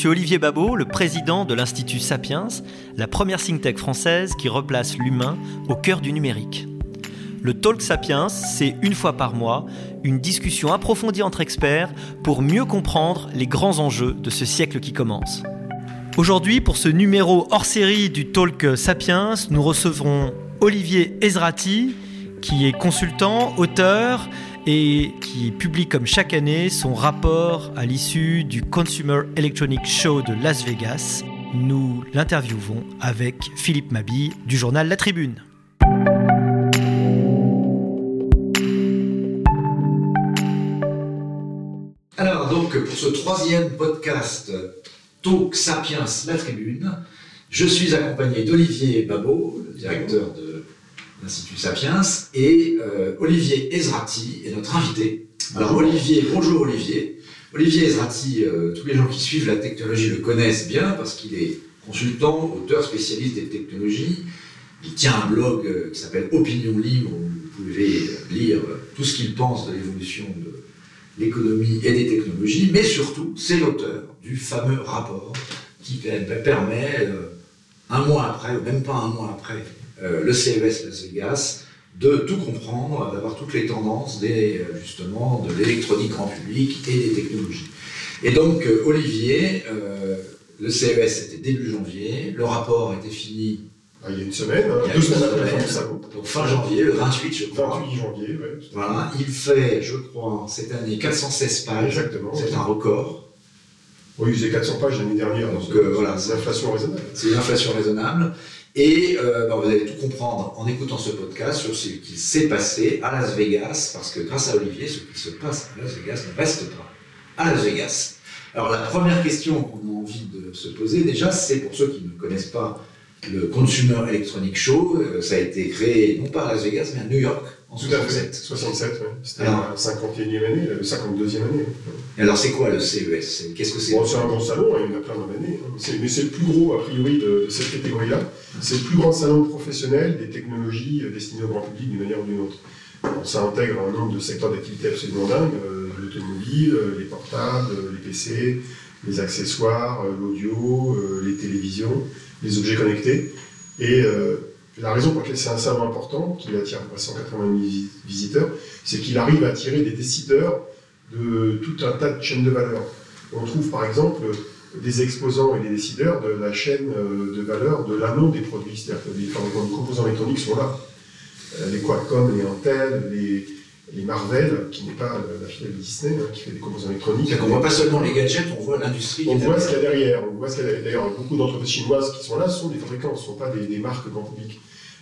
Monsieur Olivier Babot, le président de l'Institut Sapiens, la première think tank française qui replace l'humain au cœur du numérique. Le Talk Sapiens, c'est une fois par mois une discussion approfondie entre experts pour mieux comprendre les grands enjeux de ce siècle qui commence. Aujourd'hui, pour ce numéro hors série du Talk Sapiens, nous recevrons Olivier Ezrati, qui est consultant, auteur et qui publie comme chaque année son rapport à l'issue du Consumer Electronic Show de Las Vegas. Nous l'interviewons avec Philippe Mabi du journal La Tribune. Alors donc pour ce troisième podcast Talk Sapiens La Tribune, je suis accompagné d'Olivier Babot, le directeur de l'Institut Sapiens, et euh, Olivier Ezrati est notre invité. Alors Olivier, bonjour Olivier. Olivier Ezrati, euh, tous les gens qui suivent la technologie le connaissent bien parce qu'il est consultant, auteur, spécialiste des technologies. Il tient un blog euh, qui s'appelle Opinion Libre où vous pouvez lire tout ce qu'il pense de l'évolution de l'économie et des technologies, mais surtout, c'est l'auteur du fameux rapport qui permet, un mois après, ou même pas un mois après le CES Las Vegas, de tout comprendre, d'avoir toutes les tendances des, euh, justement de l'électronique grand public et des technologies. Et donc, euh, Olivier, le CES c'était début janvier, le rapport était fini. Ah, il y a une semaine, hein, deux semaines après. Donc fin janvier, le 28, je crois. 28 janvier, oui. Voilà, il fait, je crois, cette année 416 pages. Exactement. C'est un record. Oui, il faisait 400 pages l'année dernière. Donc, voilà. C'est une inflation raisonnable. C'est une inflation raisonnable. Et euh, ben, vous allez tout comprendre en écoutant ce podcast sur ce qui s'est passé à Las Vegas, parce que grâce à Olivier, ce qui se passe à Las Vegas ne reste pas à Las Vegas. Alors la première question qu'on a envie de se poser déjà, c'est pour ceux qui ne connaissent pas le Consumer Electronic Show, euh, ça a été créé non pas à Las Vegas, mais à New York en 67. 67, oui. C'était la 51e année, la 52e année. Et alors c'est quoi le CES Qu'est-ce que c'est? Bon, C'est un bon salon, il y en a plein dans l'année. Hein. Mais c'est le plus gros, a priori, de, cette catégorie-là. C'est le plus grand salon professionnel des technologies euh, destinées au grand public d'une manière ou d'une autre. ça intègre un nombre de secteurs d'activité absolument dingue, euh, l'automobile, les portables, les PC, les accessoires, l'audio, les télévisions, les objets connectés. Et la raison pour laquelle c'est un salon important, qui attire à 180 000 visiteurs, c'est qu'il arrive à attirer des décideurs de tout un tas de chaînes de valeur. On trouve par exemple des exposants et des décideurs de la chaîne euh, de valeur de l'amont des produits, c'est-à-dire que les, composants électroniques sont là. Euh, les Qualcomm, les Intel, les, les Marvel, qui n'est pas la filiale de Disney, hein, qui fait des composants électroniques. On ne voit pas seulement les gadgets, on voit l'industrie. On voit ce qu'il y a derrière. On voit ce qu'il y a D'ailleurs, beaucoup d'entreprises chinoises qui sont là sont des fabricants, ce ne sont pas des, marques grand public.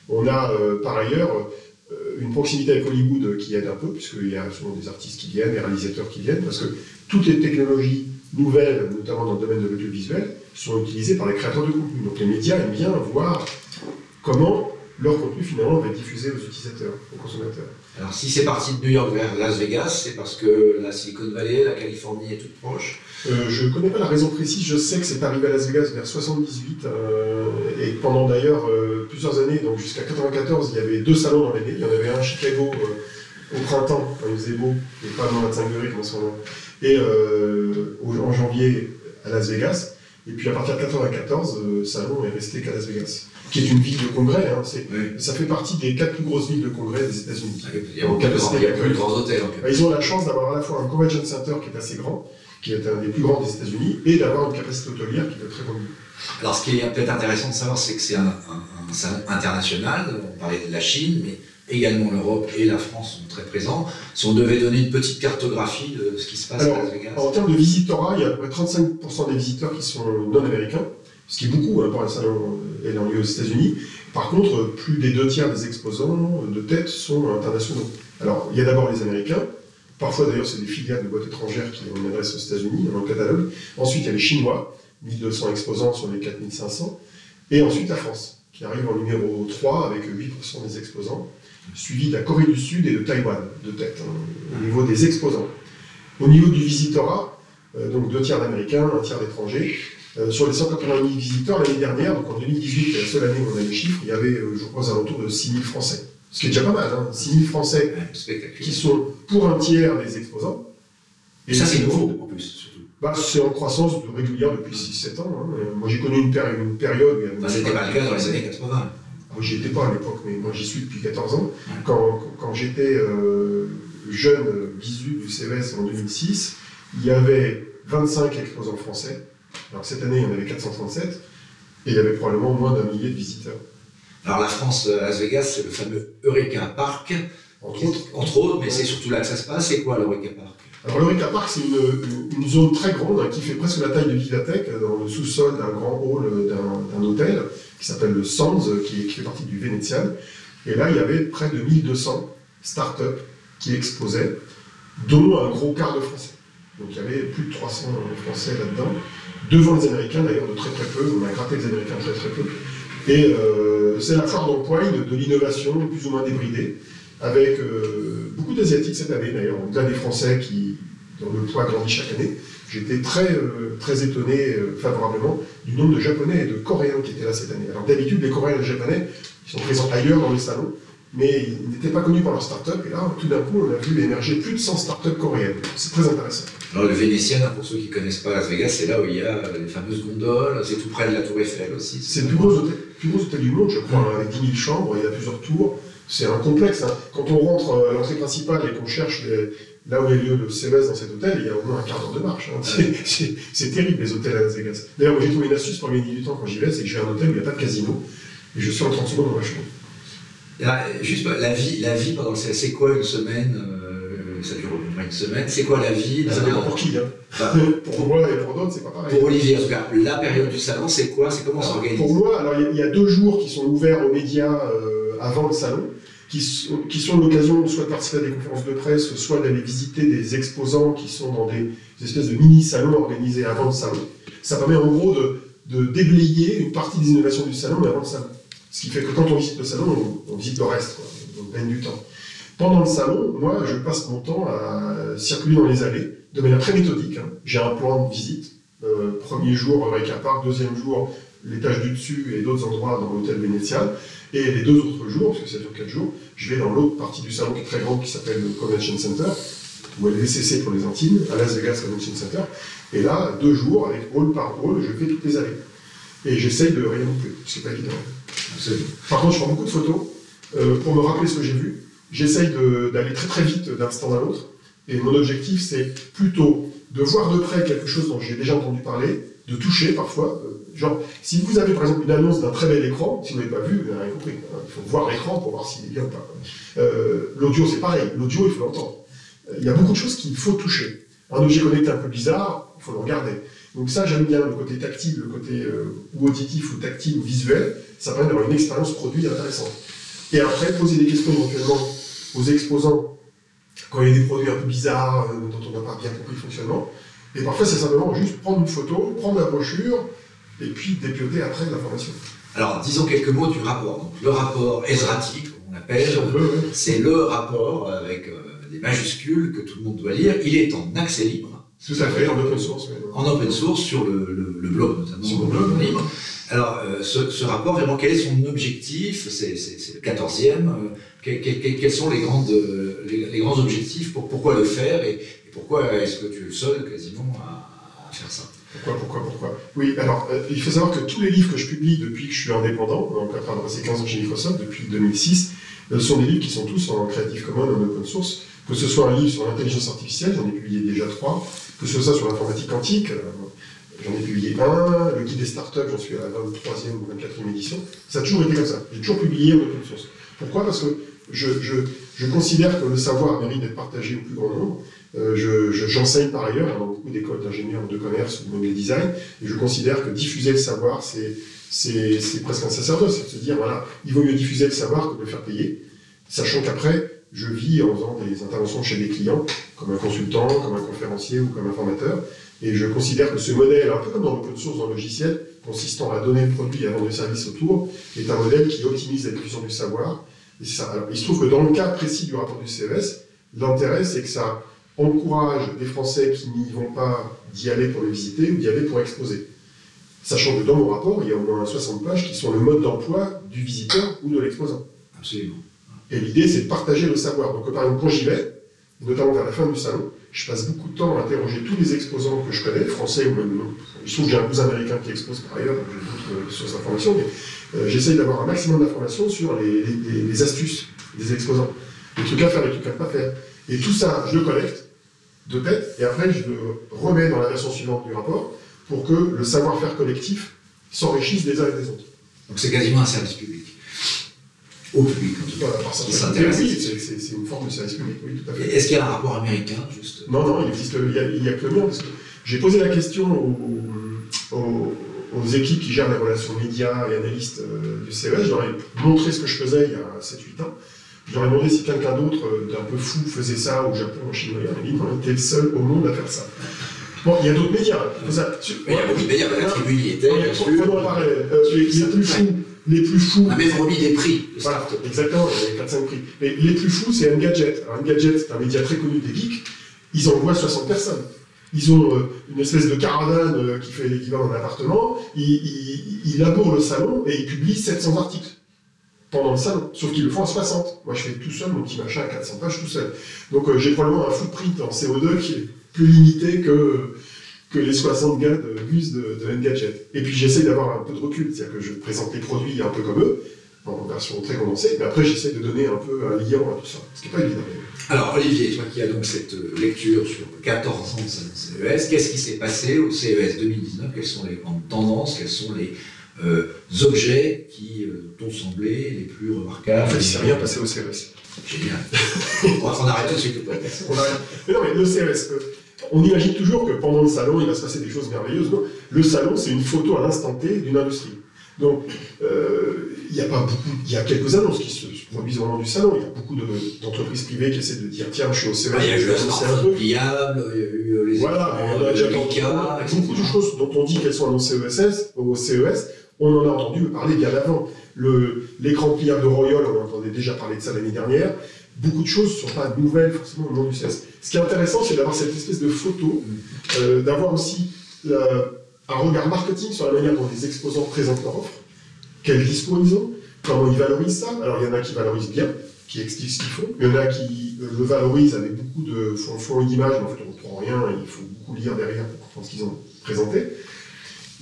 On a euh, par ailleurs euh, une proximité avec Hollywood qui aide un peu, puisqu'il y a souvent des artistes qui viennent, des réalisateurs qui viennent, parce que toutes les technologies nouvelles, notamment dans le domaine de l'audiovisuel, sont utilisées par les créateurs de contenu. Donc les médias aiment bien voir comment leur contenu finalement va être diffusé aux utilisateurs, aux consommateurs. Alors si c'est parti de New York vers Las Vegas, c'est parce que la Silicon Valley, la Californie est toute proche. Euh, Je ne connais pas la raison précise, je sais que c'est arrivé à Las Vegas vers 78, euh, et pendant d'ailleurs euh, plusieurs années, donc jusqu'à 94, il y avait deux salons dans l'année, il y en avait un à Chicago au printemps, quand il faisait beau, et pas dans 25 degrés comme ce moment, et en janvier à Las Vegas, et puis à partir de 94, le salon est resté qu'à Las Vegas qui est une ville de congrès. Hein, Ça fait partie des quatre plus grosses villes de congrès des États-Unis. Ah, il y a, grands hôtels. Bah, ils ont la chance d'avoir à la fois un convention center qui est assez grand, qui est un des plus grands des États-Unis, et d'avoir une capacité hôtelière qui est très grande. Alors, ce qui est peut-être intéressant de savoir, c'est que c'est un, salon international. On parlait de la Chine, mais également l'Europe et la France sont très présents. Si on devait donner une petite cartographie de ce qui se passe à Las Vegas. En termes de visitorat, il y a à peu près 35% des visiteurs qui sont non américains ce qui est beaucoup hein, pour un salon ayant lieu aux États-Unis. Par contre, plus des deux tiers des exposants de tête sont internationaux. Alors, il y a d'abord les Américains, parfois d'ailleurs c'est des filiales de boîtes étrangères qui ont une adresse aux États-Unis dans le catalogue. Ensuite, il y a les Chinois, 1200 exposants sur les 4500. Et ensuite la France, qui arrive en numéro 3 avec 8% des exposants, suivi de la Corée du Sud et de Taïwan de tête, hein, au niveau des exposants. Au niveau du visitorat, euh, donc deux tiers d'Américains, un tiers d'étrangers, euh, sur les 180 000 visiteurs l'année dernière, donc en 2018, la seule année où on a les chiffres, il y avait, euh, je crois, aux alentours de 6 000 Français. Ce qui est déjà pas mal, hein, 6 000 Français qui sont pour un tiers des exposants. Et ça, c'est nouveau, en plus, surtout. bah, C'est en croissance régulière depuis 6-7 ans. Hein. Moi, j'ai connu une, une période. C'était pas le cas dans les années 80. Moi, j'y étais pas à l'époque, mais moi, j'y suis depuis 14 ans. Quand, quand j'étais euh, jeune bisu du CES en 2006, il y avait 25 exposants français. Alors, cette année, il y en avait 437. Et il y avait probablement moins d'un millier de visiteurs. Alors, la France, euh, Las Vegas, c'est le fameux Eureka Park. Entre autres. Entre autres, mais c'est surtout là que ça se passe. C'est quoi l'Eureka Park? Alors l'Eureka Park, c'est une, une, zone très grande hein, qui fait presque la taille de Vivatech, dans le sous-sol d'un grand hall d'un hôtel qui s'appelle le Sands, qui, qui, fait partie du Vénétial. Et là, il y avait près de 1200 startups qui exposaient, dont un gros quart de Français. Donc il y avait plus de 300 Français là-dedans, devant les Américains d'ailleurs de très très peu, on a gratté les Américains très très peu. Et euh, c'est la foire d'emploi de, de l'innovation plus ou moins débridée avec euh, beaucoup d'Asiatiques cette année d'ailleurs, au-delà des Français qui, dont le poids grandit chaque année. J'étais très, euh, très étonné favorablement du nombre de Japonais et de Coréens qui étaient là cette année. Alors d'habitude, les Coréens et les Japonais ils sont présents ailleurs dans les salons, mais ils n'étaient pas connus pour leur start-up. Et là, tout d'un coup, on a vu émerger plus de 100 start-up coréennes. C'est très intéressant. Alors le Vénitien, pour ceux qui ne connaissent pas Las Vegas, c'est là où il y a les fameuses gondoles, c'est tout près de la Tour Eiffel aussi. C'est le plus gros, hôtel, plus gros hôtel du monde, je crois, avec 10 000 chambres, il y a plusieurs tours c'est un complexe. Hein. Quand on rentre à l'entrée principale et qu'on cherche là où est lieu le CES dans cet hôtel, il y a au moins un quart d'heure de marche. Hein. C'est terrible les hôtels à Las Vegas. D'ailleurs, j'ai trouvé une astuce pour gagner du temps quand j'y vais, c'est que j'ai un hôtel où il n'y a pas de casino et je suis en 30 secondes dans ma chambre. Juste la vie, la vie pendant c'est quoi une semaine euh, Ça dure au moins une semaine. C'est quoi la vie Ça dépend pour qui. Hein. pour moi et pour d'autres, c'est pas pareil. Pour Olivier, en tout cas, la période du salon, c'est quoi C'est comment s'organise Pour moi, alors il y, a deux jours qui sont ouverts aux médias euh, avant le salon qui, sont l'occasion soit de participer à des conférences de presse, soit d'aller visiter des exposants qui sont dans des, espèces de mini-salons organisés avant le salon. Ça permet en gros de, déblayer une partie des innovations du salon, mais avant le salon. Ce qui fait que quand on visite le salon, on, visite le reste, on gagne du temps. Pendant le salon, moi, je passe mon temps à circuler dans les allées, de manière très méthodique. Hein. J'ai un plan de visite. Euh, premier jour, Eureka Park, deuxième jour, l'étage du dessus et d'autres endroits dans l'hôtel vénétial. Et les deux autres jours, parce que ça dure quatre jours, je vais dans l'autre partie du salon qui est très grande, qui s'appelle le Convention Center, ou le VCC pour les intimes, à Las Vegas Convention Center. Et là, deux jours, avec hall par hall, je fais toutes les allées. Et j'essaye de rien non plus, c'est pas évident. Par contre, je prends beaucoup de photos euh, pour me rappeler ce que j'ai vu. J'essaye d'aller très très vite d'un stand à l'autre. Et mon objectif, c'est plutôt de voir de près quelque chose dont j'ai déjà entendu parler, de toucher parfois, euh, Genre, si vous avez par exemple une annonce d'un très bel écran, si vous n'avez pas vu, vous n'avez rien compris. Hein. Il faut voir l'écran pour voir s'il est bien ou pas. Euh, l'audio, c'est pareil. L'audio, il faut l'entendre. Il y a beaucoup de choses qu'il faut toucher. Un objet connecté un peu bizarre, il faut le regarder. Donc ça, j'aime bien le côté tactile, le côté ou auditif ou tactile ou visuel. Ça permet d'avoir une expérience produit intéressante. Et après, poser des questions éventuellement aux exposants quand il y a des produits un peu bizarres dont on n'a pas bien compris le fonctionnement. Et parfois, c'est simplement juste prendre une photo, prendre la brochure, et puis dépioter après l'information. Alors, disons quelques mots du rapport. Donc, le rapport Ezrati, comme on l'appelle, c'est le rapport avec euh, des majuscules que tout le monde doit lire. Il est en accès libre. Tout à fait, en open source. En open source, sur le, le, blog notamment. Sur le blog libre. Alors, euh, ce, rapport, vraiment, quel est son objectif C'est le 14e. Euh, quels sont les, grandes, les, grands objectifs pour, Pourquoi le faire et, pourquoi est-ce que tu es le seul quasiment à faire ça? Pourquoi, pourquoi, pourquoi? Oui, alors, euh, il faut savoir que tous les livres que je publie depuis que je suis indépendant, donc après avoir passé 15 ans chez Microsoft, depuis 2006, euh, sont des livres qui sont tous en Creative Commons, en open source. Que ce soit un livre sur l'intelligence artificielle, j'en ai publié déjà trois. Que ce soit sur l'informatique quantique, euh, j'en ai publié un. Le guide des startups, j'en suis à la 23e ou 24e édition. Ça a toujours été comme ça. J'ai toujours publié en open source. Pourquoi? Parce que je, je, je considère que le savoir mérite d'être partagé au plus grand nombre. Euh, j'enseigne par ailleurs dans beaucoup d'écoles d'ingénieurs de commerce ou même de design, et je considère que diffuser le savoir, c'est presque un sacerdoce, c'est de se dire, voilà, il vaut mieux diffuser le savoir que de le faire payer, sachant qu'après, je vis en faisant des interventions chez des clients, comme un consultant, comme un conférencier ou comme un formateur, et je considère que ce modèle, un peu comme dans l'open source, dans le logiciel, consistant à donner le produit et à vendre le service autour, est un modèle qui optimise la diffusion du savoir. Et ça. Alors, il se trouve que dans le cas précis du rapport du CES, l'intérêt, c'est que ça encourage des Français qui n'y vont pas d'y aller pour le visiter ou d'y aller pour exposer. Sachant que dans mon rapport, il y a au moins 60 pages qui sont le mode d'emploi du visiteur ou de l'exposant. Absolument. Et l'idée, c'est de partager le savoir. Donc, par exemple, quand j'y vais, notamment vers la fin du salon, je passe beaucoup de temps à interroger tous les exposants que je connais, français ou même non. Il se trouve que j'ai un cousin américain qui expose par ailleurs, donc j'ai d'autres sources d'informations, mais euh, j'essaye d'avoir un maximum d'informations sur les astuces des exposants, les trucs à faire, les trucs à ne pas faire. Et tout ça, je le collecte de tête, et après je le remets dans la version suivante du rapport pour que le savoir-faire collectif s'enrichisse des uns et des autres. Donc c'est quasiment un service public. Au public, en tout cas. Voilà, par Qui s'intéresse. oui, c'est- une forme de service public, oui, tout à fait. Est-ce qu'il y a un rapport américain, juste? Non, non, il existe, il y a, il y a que le mien, parce que j'ai posé la question aux, aux- aux équipes qui gèrent les relations médias et analystes euh, du CES, je leur ai montré ce que je faisais il y a 7-8 ans. Je leur ai demandé si quelqu'un d'autre euh, d'un peu fou faisait ça au Japon, en Chine, en Amérique, on était le seul au monde à faire ça. Bon, il y a d'autres médias. il Mais il y a beaucoup de médias, la tribune y était, bien mais sûr. prenons un parallèle. Les plus fous, les plus fous, On a même remis des prix. de voilà, exactement, il y a 4-5 prix. Mais les plus fous, c'est Engadget. Alors Engadget, c'est un média très connu des geeks. Ils envoient 60 personnes. Ils ont euh, une espèce de caravane euh, qui fait l'équivalent d'un appartement. Ils, ils, ils labourent le salon et ils publient 700 articles pendant le salon. Sauf qu'ils le font à 60. Moi, je fais tout seul mon petit machin à 400 pages tout seul. Donc euh, j'ai probablement un footprint en CO2 qui est plus limité que, que les 60 gars de Gus de, de Engadget. Et puis j'essaye d'avoir un peu de recul, c'est-à-dire que je présente les produits un peu comme eux, en version très condensée, mais après j'essaie de donner un peu un lien à tout ça, ce qui n'est pas évident. Alors, Olivier, toi qui as donc cette lecture sur 14 ans de CES, qu'est-ce qui s'est passé au CES 2019 Quelles sont les grandes tendances? Quels sont les euh, objets qui euh, t'ont semblé les plus remarquables? En fait, il ne s'est rien passé au CES. Génial. on va s'en arrêter tout de suite le podcast. Mais non, mais le CES, euh, on imagine toujours que pendant le salon, il va se passer des choses merveilleuses. Non, le salon, c'est une photo à l'instant T d'une industrie. Donc, euh, il y a pas beaucoup, il y a quelques annonces qui se au moment du salon. Il y a beaucoup de- d'entreprises privées qui essaient de dire tiens, je suis au CES, Ah, il y a eu pliable, il y a eu euh, les Voilà, écrans, on a déjà entendu beaucoup de choses dont on dit qu'elles sont annoncées au CES, au CES, on en a entendu parler bien avant. L'écran pliable de Royal, on en entendait déjà parler de ça l'année dernière. Beaucoup de choses ne sont pas nouvelles forcément au moment du CES. Ce qui est intéressant, c'est d'avoir cette espèce de photo, euh, d'avoir aussi euh, un regard marketing sur la manière dont les exposants présentent leur offre, quel discours ils ont, comment ils valorisent ça. Alors il y en a qui valorisent bien, qui expliquent ce qu'ils font, il y en a qui euh, le valorisent avec beaucoup de fond, d'images, mais en fait on ne comprend rien, il faut beaucoup lire derrière pour comprendre ce qu'ils ont présenté.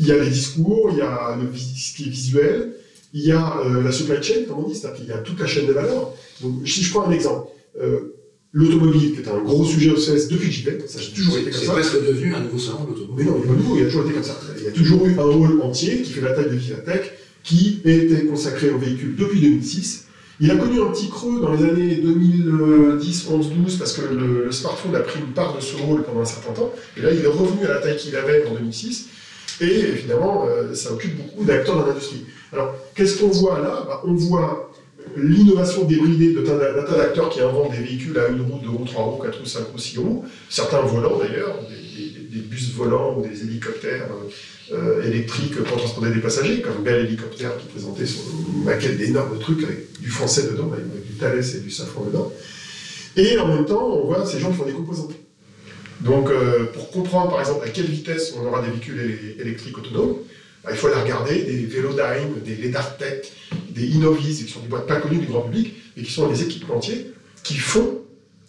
Il y a les discours, il y a le, ce qui est visuel, il y a la supply chain, comme on dit, c'est-à-dire qu'il y a toute la chaîne de valeur. Donc, si je prends un exemple, euh, l'automobile, qui est un gros sujet au CES depuis que j'y vais, ça a toujours été C'est comme c'est ça. presque devenu un nouveau salon de Mais l'automobile. non, il n'est pas nouveau, il a toujours été comme ça. Il y a toujours eu un hall entier qui fait la taille de Vivatech, qui était consacré aux véhicules depuis 2006. Il a connu un petit creux dans les années 2010, 11, 12, parce que le, le smartphone a pris une part de ce rôle pendant un certain temps. Et là, il est revenu à la taille qu'il avait en 2006. Et évidemment, euh, ça occupe beaucoup d'acteurs dans l'industrie. Alors, qu'est-ce qu'on voit là? Bah, On voit l'innovation débridée de tas- d'acteurs qui inventent des véhicules à une roue, deux roues, trois roues, quatre roues, cinq roues, six roues, certains volants d'ailleurs, des, bus volants ou des hélicoptères euh, électriques pour transporter des passagers, comme Bell Hélicoptère qui présentait son maquette d'énormes trucs avec du français dedans, avec du Thales et du Safran dedans. Et en même temps, on voit ces gens qui font des composants. Donc, euh, pour comprendre par exemple à quelle vitesse on aura des véhicules éle- électriques autonomes, bah, il faut aller regarder des Velodyne, des Ledartech, des Innovis, qui sont des boîtes pas connues du grand public, et qui sont des équipementiers qui font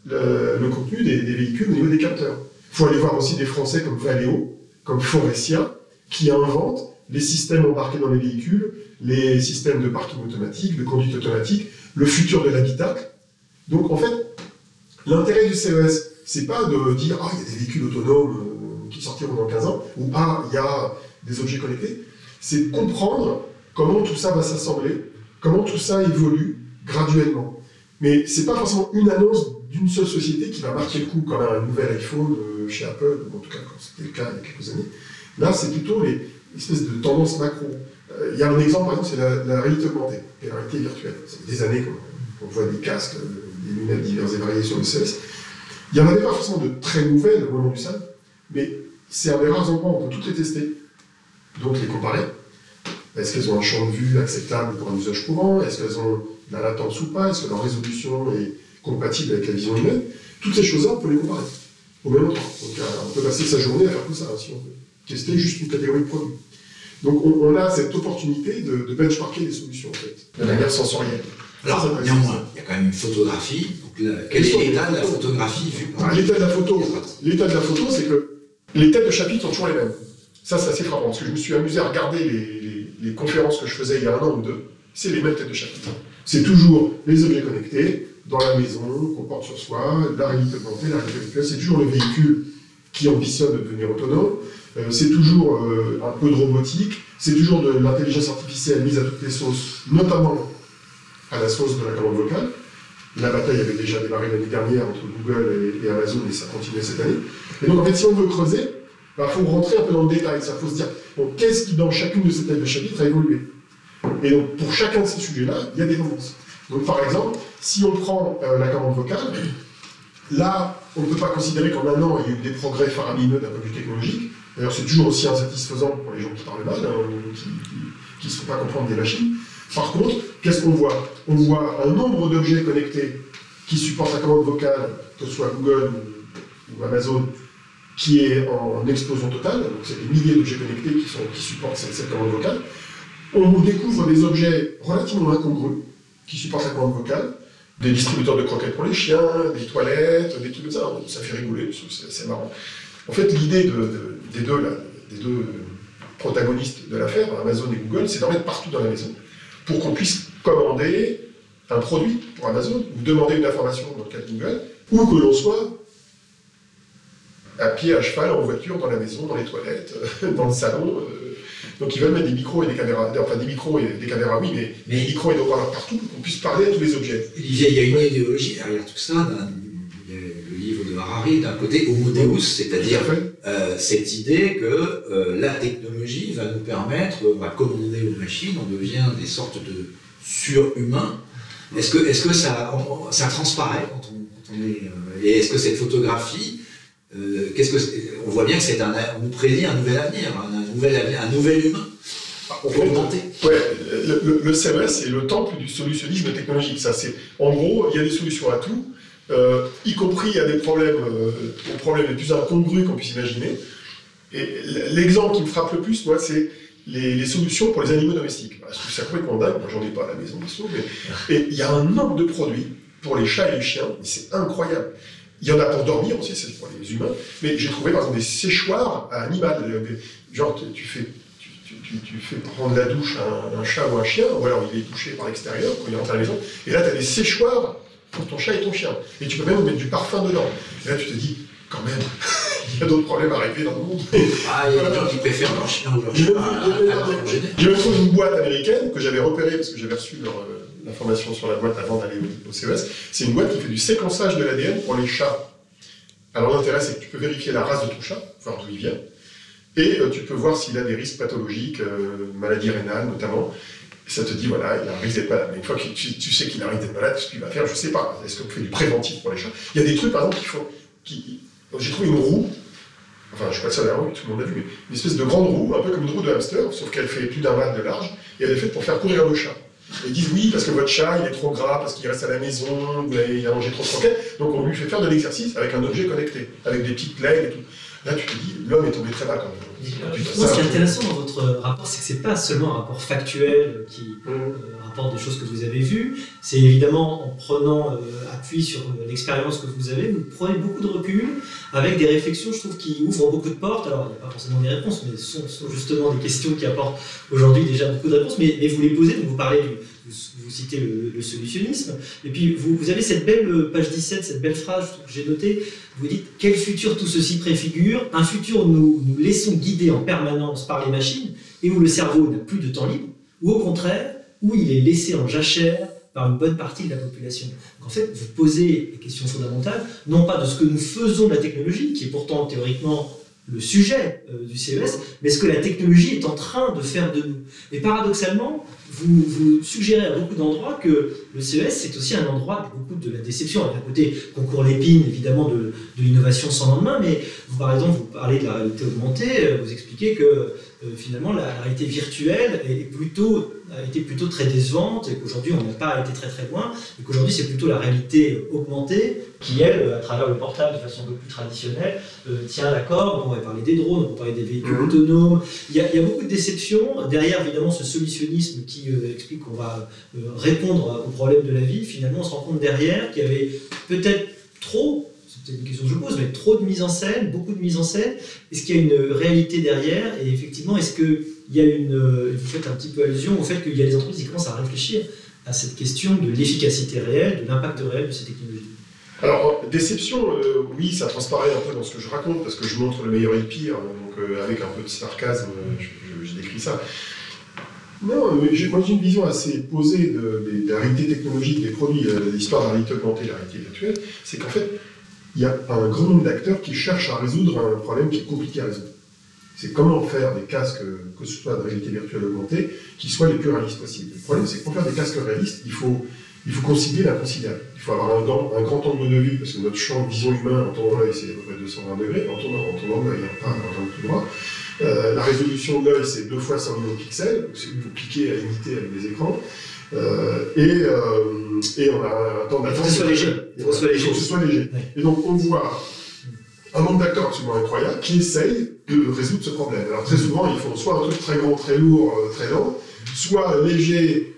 le, contenu des, des véhicules au niveau des capteurs. Il faut aller voir aussi des Français comme Valeo, comme Forestia, qui inventent les systèmes embarqués dans les véhicules, les systèmes de parking automatique, de conduite automatique, le futur de l'habitacle. Donc en fait, l'intérêt du CES, c'est pas de dire ah il y a des véhicules autonomes euh, qui sortiront dans 15 ans ou ah il y a des objets connectés, c'est de comprendre comment tout ça va s'assembler, comment tout ça évolue graduellement. Mais c'est pas forcément une annonce d'une seule société qui va marquer le coup comme un nouvel iPhone euh, chez Apple, ou en tout cas quand c'était le cas il y a quelques années. Là, c'est plutôt les espèces de tendances macro. Euh, Il y a un exemple, par exemple, c'est la, réalité augmentée la réalité virtuelle. Ça des années qu'on voit des casques, euh, des lunettes diverses et variées sur le CES. Il n'y en avait pas forcément de très nouvelles au moment du salon, mais c'est un des rares endroits où on peut toutes les tester, donc les comparer. Est-ce qu'elles ont un champ de vue acceptable pour un usage courant? Est-ce qu'elles ont de la latence ou pas? Est-ce que leur résolution est compatible avec la vision humaine? Toutes ces choses-là, on peut les comparer au même endroit. Donc, euh, on peut passer sa journée à faire tout ça, hein, si on veut. Tester juste une catégorie de produits. Donc, on, on a cette opportunité de, de benchmarker les solutions, en fait, de manière sensorielle. Alors, néanmoins, il y a quand même une photographie. Donc, là, quel est l'état de la photographie vue par Ah, L'état de la photo, l'état de la photo, c'est que les têtes de chapitre sont toujours les mêmes. Ça, c'est assez frappant, parce que je me suis amusé à regarder les, conférences que je faisais il y a un an ou deux. C'est les mêmes têtes de chapitre. C'est toujours les objets connectés, dans la maison, qu'on porte sur soi, la réalité augmentée, la réalité virtuelle. C'est toujours le véhicule qui ambitionne de devenir autonome. Euh, c'est toujours euh, un peu de robotique. C'est toujours de l'intelligence artificielle mise à toutes les sauces, notamment à la sauce de la commande vocale. La bataille avait déjà démarré l'année dernière entre Google et, Amazon et ça continue cette année. Et donc en fait, si on veut creuser, il faut rentrer un peu dans le détail. Il faut se dire, qu'est-ce qui dans chacune de ces têtes de chapitre a évolué? Et donc pour chacun de ces sujets-là, il y a des tendances. Donc par exemple, si on prend euh, la commande vocale, là, on ne peut pas considérer qu'en un an, il y a eu des progrès faramineux d'un point de vue technologique. D'ailleurs, c'est toujours aussi insatisfaisant pour les gens qui parlent mal, hein, qui ne se font pas comprendre des machines. Par contre, qu'est-ce qu'on voit? On voit un nombre d'objets connectés qui supportent la commande vocale, que ce soit Google ou Amazon, qui est en, explosion totale. Donc, c'est des milliers d'objets connectés qui, sont, qui supportent cette, commande vocale. On découvre des objets relativement incongrus qui supportent la commande vocale, des distributeurs de croquettes pour les chiens, des toilettes, des trucs comme ça. Ça fait rigoler, c'est marrant. En fait, l'idée de, de, des, deux, des deux protagonistes de l'affaire, Amazon et Google, c'est d'en mettre partout dans la maison pour qu'on puisse commander un produit pour Amazon ou demander une information dans le cas de Google, ou que l'on soit à pied, à cheval, en voiture, dans la maison, dans les toilettes, dans le salon. euh. Donc ils veulent mettre des micros et des caméras, enfin des micros et des caméras, oui, mais, Mais- des micros et des haut-parleurs partout pour qu'on puisse parler à tous les objets. Il y a une idéologie derrière tout ça. d'un- il y a le livre de Harari, d'un côté Homo Deus, c'est-à-dire euh, cette idée que euh, la technologie va nous permettre, on va commander aux machines, on devient des sortes de surhumains. Est-ce que, est-ce que ça, on- ça transparaît quand on, quand on est. euh, et est-ce que cette photographie, euh, qu'est-ce que c'est- on voit bien que c'est un, on nous prédit un nouvel avenir, un, un nouvel avenir, un nouvel humain augmenté. Ouais, le, le- le CES, c'est le temple du solutionnisme technologique. Ça, c'est, en gros, il y a des solutions à tout, euh, y compris à des problèmes, euh, aux problèmes les plus incongrus qu'on puisse imaginer. Et l'exemple qui me frappe le plus, moi, c'est les, les solutions pour les animaux domestiques. Parce que c'est complètement dingue, moi j'en ai pas à la maison, mais il y a un nombre de produits pour les chats et les chiens, c'est incroyable. Il y en a pour dormir aussi, c'est pour les humains, mais j'ai trouvé par exemple des séchoirs à animal. Genre, tu- fais tu, tu- tu- tu fais prendre la douche à un, un chat ou un chien, ou alors il est touché par l'extérieur quand il rentre à la maison, et là tu as des séchoirs pour ton chat et ton chien. Et tu peux même mettre du parfum dedans. Et là tu te dis, quand même, il y a d'autres problèmes à régler dans le monde. Ah, il y a des gens qui préfèrent leur chien ou leur chat même- j'ai même trouvé une boîte américaine que j'avais repérée parce que j'avais reçu leur, euh, l'information sur la boîte avant d'aller au, CES. C'est une boîte qui fait du séquençage de l'ADN pour les chats. Alors l'intérêt, c'est que tu peux vérifier la race de ton chat, voir d'où il vient, et euh, tu peux voir s'il a des risques pathologiques, euh, maladies rénales notamment. Et ça te dit, voilà, il a un risque d'être malade. Mais une fois que tu, sais qu'il a un risque d'être malade, ce qu'il va faire, je sais pas. Est-ce qu'on fait du préventif pour les chats? Il y a des trucs, par exemple, qui font. Qui... J'ai trouvé une roue, enfin, je suis pas le seul à la rue, tout le monde l'a vu, mais une espèce de grande roue, un peu comme une roue de hamster, sauf qu'elle fait plus d'un mètre de large, et elle est faite pour faire courir le chat. Ils disent oui, parce que votre chat, il est trop gras, parce qu'il reste à la maison, il a mangé trop de croquettes, donc on lui fait faire de l'exercice avec un objet connecté, avec des petites legs et tout. Là, tu te dis, l'homme est tombé très bas quand même. Moi, ce qui est intéressant dans votre rapport, c'est que c'est pas seulement un rapport factuel qui Hum. euh, des choses que vous avez vues, c'est évidemment en prenant euh, appui sur euh, l'expérience que vous avez, vous prenez beaucoup de recul avec des réflexions, je trouve, qui ouvrent beaucoup de portes. Alors, il n'y a pas forcément des réponses, mais ce sont, justement des questions qui apportent aujourd'hui déjà beaucoup de réponses, mais, vous les posez, donc vous parlez. Vous, citez le, le solutionnisme, et puis vous, vous avez cette belle euh, page 17, cette belle phrase que j'ai notée, vous dites quel futur tout ceci préfigure? Un futur où nous nous laissons guider en permanence par les machines et où le cerveau n'a plus de temps libre, ou au contraire, où il est laissé en jachère par une bonne partie de la population. En fait, vous posez des questions fondamentales, non pas de ce que nous faisons de la technologie, qui est pourtant théoriquement le sujet euh, du CES, mais ce que la technologie est en train de faire de nous. Et paradoxalement, vous, suggérez à beaucoup d'endroits que le CES, c'est aussi un endroit de beaucoup de la déception. Il y a un côté concours l'épine, évidemment, de, l'innovation sans lendemain, mais par exemple, vous parlez de la réalité augmentée, euh, vous expliquez que euh, finalement la, réalité virtuelle est plutôt, a été plutôt très décevante et qu'aujourd'hui on n'a pas été très très loin et qu'aujourd'hui c'est plutôt la réalité augmentée qui elle, à travers le portable de façon un peu plus traditionnelle, euh, tient la corde. On va parler des drones, on va parler des véhicules mmh. autonomes. Il y, a, il y, a, beaucoup de déceptions. Derrière évidemment ce solutionnisme qui euh, explique qu'on va répondre aux problèmes de la vie, finalement on se rend compte derrière qu'il y avait peut-être trop c'est une question que je pose, mais trop de mise en scène, beaucoup de mise en scène. Est-ce qu'il y a une réalité derrière? Et effectivement, est-ce qu'il y a une. Euh, vous faites un petit peu allusion au fait qu'il y a des entreprises qui commencent à réfléchir à cette question de l'efficacité réelle, de l'impact réel de ces technologies alors, déception, euh, oui, ça transparaît un peu dans ce que je raconte, parce que je montre le meilleur et le pire, donc euh, avec un peu de sarcasme, je, décris ça. Non, moi j'ai une vision assez posée de, la réalité technologique des produits, l'histoire de la réalité augmentée, la réalité virtuelle, c'est qu'en fait, il y a un grand nombre d'acteurs qui cherchent à résoudre un problème qui est compliqué à résoudre. C'est comment faire des casques, que ce soit de réalité virtuelle augmentée, qui soient les plus réalistes possibles. Le problème, c'est que pour faire des casques réalistes, il faut, il faut concilier l'inconciliable. Il faut avoir un, un, grand angle de vue, parce que notre champ de vision humain en tournant l'œil, c'est à peu près 220 degrés, en tournant, en tournant l'œil, pas en tournant tout droit. Euh, la résolution de l'œil, c'est 2 fois 100 millions de pixels, c'est faut cliquer à imiter avec des écrans. Euh, et, euh, et, on a un temps d'attente. Il faut que ce soit léger. soit léger. Et donc on voit un nombre d'acteurs absolument incroyable qui essayent de résoudre ce problème. Alors très souvent, ils font soit un truc très grand, très lourd, euh, très lent, soit léger,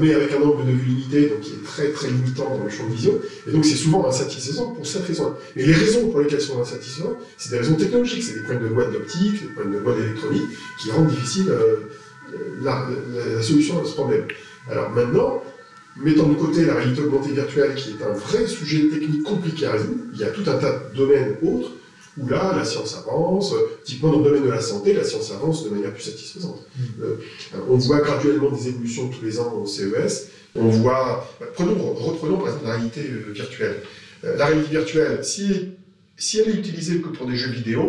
mais avec un angle de vue limité, donc qui est très très limitant dans le champ de vision. Et donc c'est souvent insatisfaisant pour cette raison. Et les raisons pour lesquelles sont insatisfaisantes, c'est des raisons technologiques, c'est des problèmes de voie d'optique, des problèmes de voie d'électronique, qui rendent difficile la, la, solution à ce problème. Alors maintenant, mettons de côté la réalité augmentée virtuelle, qui est un vrai sujet technique compliqué à résoudre, il y a tout un tas de domaines autres où là, la science avance. Typiquement, dans le domaine de la santé, la science avance de manière plus satisfaisante. Mm. Euh, on voit graduellement des évolutions tous les ans au CES. On voit, bah, prenons, reprenons par exemple la réalité euh, virtuelle. Euh, la réalité virtuelle, si, si elle est utilisée que pour des jeux vidéo,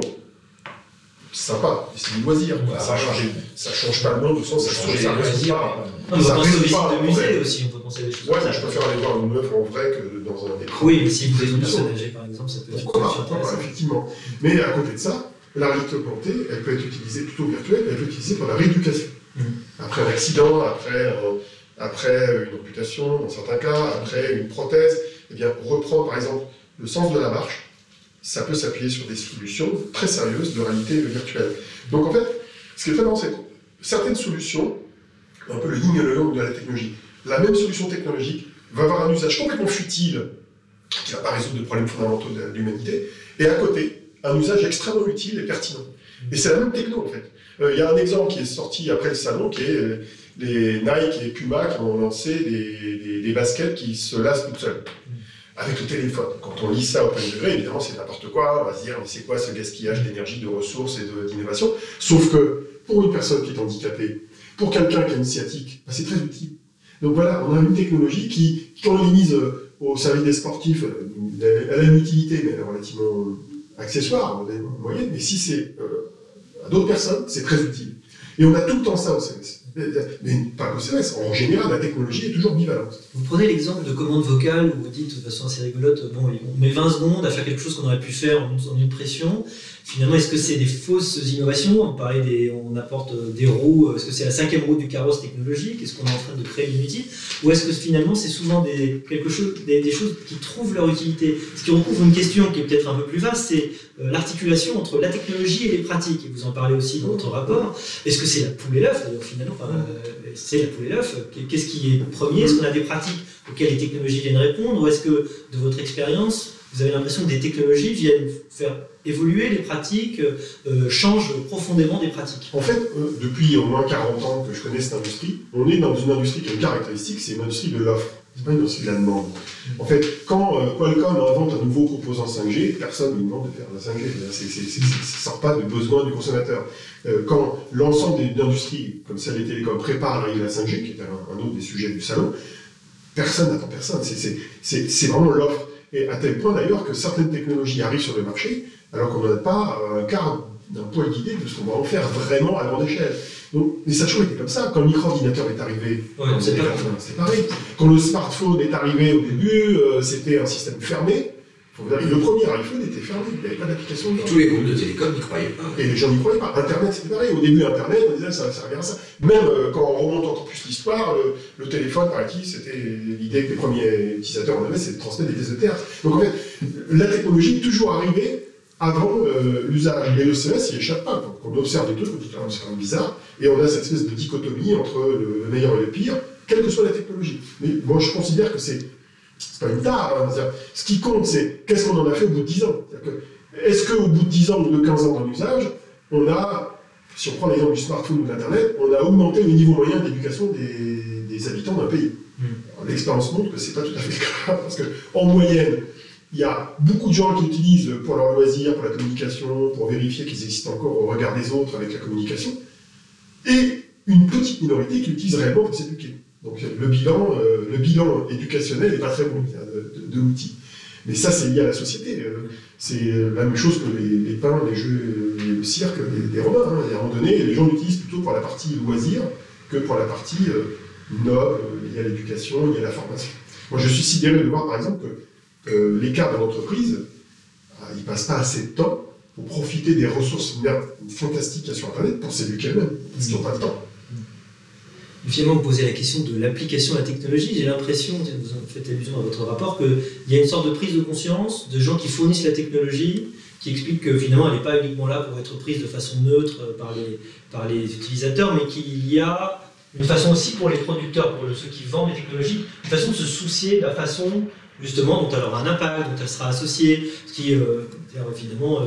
sympa, c'est du loisir. Ça, change, ça change pas le monde au sens ça change ça reste pas. On peut visites de musée aussi, on peut penser des choses Ouais, mais je préfère aller voir une œuvre en vrai que dans un écran. Oui, mais si vous avez une personne âgée par exemple, ça peut être Pourquoi pas, effectivement. Mais à côté de ça, la réalité augmentée, elle peut être utilisée plutôt virtuelle, elle peut être utilisée pour la rééducation. Mhm. Après un accident, après, après une amputation, dans certains cas, après une prothèse, eh bien, reprendre par exemple le sens de la marche ça peut s'appuyer sur des solutions très sérieuses de réalité virtuelle. Donc en fait, ce qui est très marrant, c'est que certaines solutions, un peu le yin et le yang de la technologie, la même solution technologique va avoir un usage complètement futile qui ne va pas résoudre de problèmes fondamentaux de l'humanité, et à côté, un usage extrêmement utile et pertinent. Et c'est la même techno en fait. Euh, il y a un exemple qui est sorti après le salon, qui est euh, les Nike et Puma qui ont lancé des, des baskets qui se lassent toutes seules avec le téléphone. Quand on lit ça au premier degré, évidemment, c'est n'importe quoi. On va se dire, mais c'est quoi ce gaspillage d'énergie, de ressources et d'innovation? Sauf que pour une personne qui est handicapée, pour quelqu'un qui a une sciatique, bah, c'est très utile. Donc voilà, on a une technologie qui, quand on mise euh, au service des sportifs, euh, elle a une utilité, mais elle est relativement accessoire, moyenne, mais si c'est euh, à d'autres personnes, c'est très utile. Et on a tout le temps ça au CMS. Mais pas au CMS, en général, la technologie est toujours bivalente. Vous prenez l'exemple de commande vocale où vous dites de façon assez rigolote, bon, on met 20 secondes à faire quelque chose qu'on aurait pu faire en une pression, Finalement, est-ce que c'est des fausses innovations? On parlait des, on apporte des roues. Est-ce que c'est la cinquième roue du carrosse technologique? Est-ce qu'on est en train de créer l'inutile? Ou est-ce que finalement, c'est souvent des, quelque chose, des, choses qui trouvent leur utilité? Ce qui recouvre une question qui est peut-être un peu plus vaste, c'est euh, l'articulation entre la technologie et les pratiques. Et vous en parlez aussi dans votre rapport. Est-ce que c'est la poule et l'œuf? Finalement, euh, c'est la poule et l'œuf. Qu'est-ce qui est premier? Est-ce qu'on a des pratiques auxquelles les technologies viennent répondre? Ou est-ce que, de votre expérience, vous avez l'impression que des technologies viennent faire évoluer les pratiques, euh, profondément des pratiques. En fait, euh, depuis au moins 40 ans que je connais cette industrie, on est dans une industrie qui a une caractéristique, c'est une industrie de l'offre. C'est pas une industrie de la demande. En fait, quand euh, Qualcomm invente un nouveau composant 5G, personne ne lui demande de faire la 5G. Ça ne sort pas de besoin du consommateur. quand l'ensemble des industries, comme celle des télécoms, prépare l'arrivée de la 5G, qui est un, autre des sujets du salon, personne n'attend personne. C'est vraiment l'offre. Et à tel point d'ailleurs que certaines technologies arrivent sur le marché alors qu'on n'a pas un quart d'un poil d'idée de ce qu'on va en faire vraiment à grande échelle. Donc, mais ça a toujours été comme ça. Quand le micro-ordinateur est arrivé, c'est pareil. Quand le smartphone est arrivé au début, euh, c'était un système fermé. Le premier iPhone était fermé, il n'y avait pas d'application tous les groupes de télécom n'y croyaient pas. Et les gens n'y croyaient pas. Internet, c'était pareil. Au début, Internet, on disait ça va servir à ça. Même euh, quand on remonte encore plus l'histoire, le, le téléphone, par qui c'était l'idée que les premiers utilisateurs en avaient, c'est de transmettre des pièces de théâtre. Donc en fait, la technologie est toujours arrivée avant euh, l'usage. Et le il échappe pas. On observe des trucs, on dit ah, c'est même bizarre. Et on a cette espèce de dichotomie entre le, le meilleur et le pire, quelle que soit la technologie. Mais moi, je considère que c'est pas une tare. hein. Ce qui compte, c'est qu'est-ce qu'on en a fait au bout de 10 ans. Est-ce qu'au bout de 10 ans ou de 15 ans dans l'usage, on a, si on prend l'exemple du smartphone ou de l'Internet, on a augmenté le niveau moyen d'éducation des, des habitants d'un pays Alors, L'expérience montre que c'est pas tout à fait le cas, parce qu'en moyenne, il y a beaucoup de gens qui l'utilisent pour leur loisir, pour la communication, pour vérifier qu'ils existent encore au regard des autres avec la communication, et une petite minorité qui l'utilise réellement pour s'éduquer. Donc le bilan, euh, le bilan éducationnel n'est pas très bon de, de- de l'outil. Mais ça, c'est lié à la société. euh, C'est la même chose que les, les pins, les jeux, et le cirque des Romains. hein. Et à un moment donné, les gens l'utilisent plutôt pour la partie loisir que pour la partie euh, noble, euh, liée à l'éducation, liée à la formation. Moi, je suis sidéré de voir, par exemple, que euh, les cadres de l'entreprise, euh, ils passent pas assez de temps pour profiter des ressources fantastiques qu'il y a sur Internet pour s'éduquer eux-mêmes, parce qu'ils n'ont pas le temps. Finalement, vous posez la question de l'application de la technologie. J'ai l'impression, vous en faites allusion dans votre rapport, qu'il y a une sorte de prise de conscience de gens qui fournissent la technologie, qui expliquent que finalement, elle n'est pas uniquement là pour être prise de façon neutre par les, par les utilisateurs, mais qu'il y a une façon aussi pour les producteurs, pour ceux qui vendent les technologies, une façon de se soucier de la façon justement dont elle aura un impact, dont elle sera associée, ce qui euh, évidemment euh,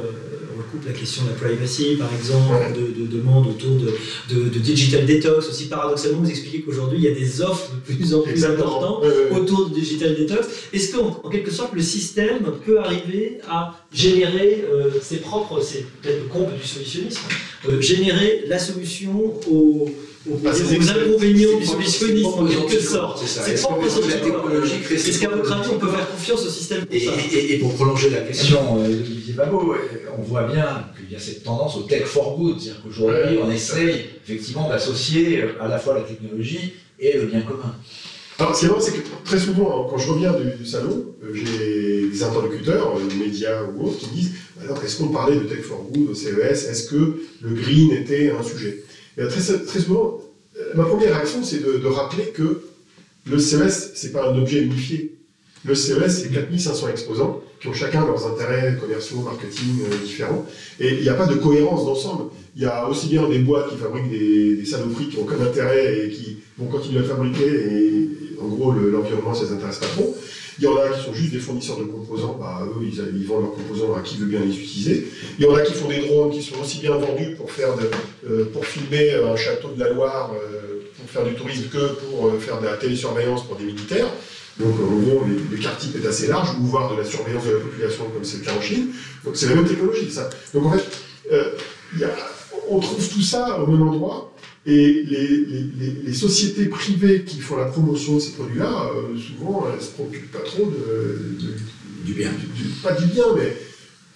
recoupe la question de la privacy par exemple, de, de demandes autour de, de, de digital detox. Aussi paradoxalement, vous expliquez qu'aujourd'hui il y a des offres de plus en plus importantes autour du digital detox. Est-ce qu'en en quelque sorte le système peut arriver à générer euh, ses propres, c'est peut-être le comble du solutionnisme, générer la solution aux, aux, c'est aux inconvénients du C'est solutionnisme en quelque sorte C'est. C'est propre que la technologie Est-ce qu'à votre avis on peut faire confiance au système pour Et, ça et- et pour prolonger la question. Euh, d'Olivier Babot, on voit bien qu'il y a cette tendance au tech for good, c'est-à-dire qu'aujourd'hui on essaye effectivement d'associer euh, à la fois la technologie et le bien commun. Alors, ce qui est marrant, c'est que très souvent, quand je reviens du, du salon, euh, j'ai des interlocuteurs, médias ou autres, qui me disent alors, est-ce qu'on parlait de Tech for Good au CES Est-ce que le green était un sujet? Et très, souvent, euh, ma première réaction, c'est de, rappeler que le CES, c'est pas un objet unifié. Le CES, c'est 4500 exposants qui ont chacun leurs intérêts commerciaux, marketing euh, différents. Et il n'y a pas de cohérence d'ensemble. Il y a aussi bien des boîtes qui fabriquent des, des saloperies qui ont aucun intérêt et qui vont continuer à fabriquer et, en gros le- l'environnement ça les intéresse pas trop. Il y en a qui sont juste des fournisseurs de composants, bah, eux ils, vendent leurs composants à qui veut bien les utiliser. Il y en a qui font des drones qui sont aussi bien vendus pour faire euh, pour filmer un château de la Loire, euh, pour faire du tourisme que pour euh, faire de la télésurveillance pour des militaires. Donc en gros les- l'écart type est assez large, ou voir de la surveillance de la population comme c'est le cas en Chine. Donc c'est la même technologie ça. Donc en fait, on trouve tout ça au même endroit. Et les, les- les- les sociétés privées qui font la promotion de ces produits-là, euh, souvent, elles se préoccupent pas trop de, de- Du bien. du- du- pas du bien, mais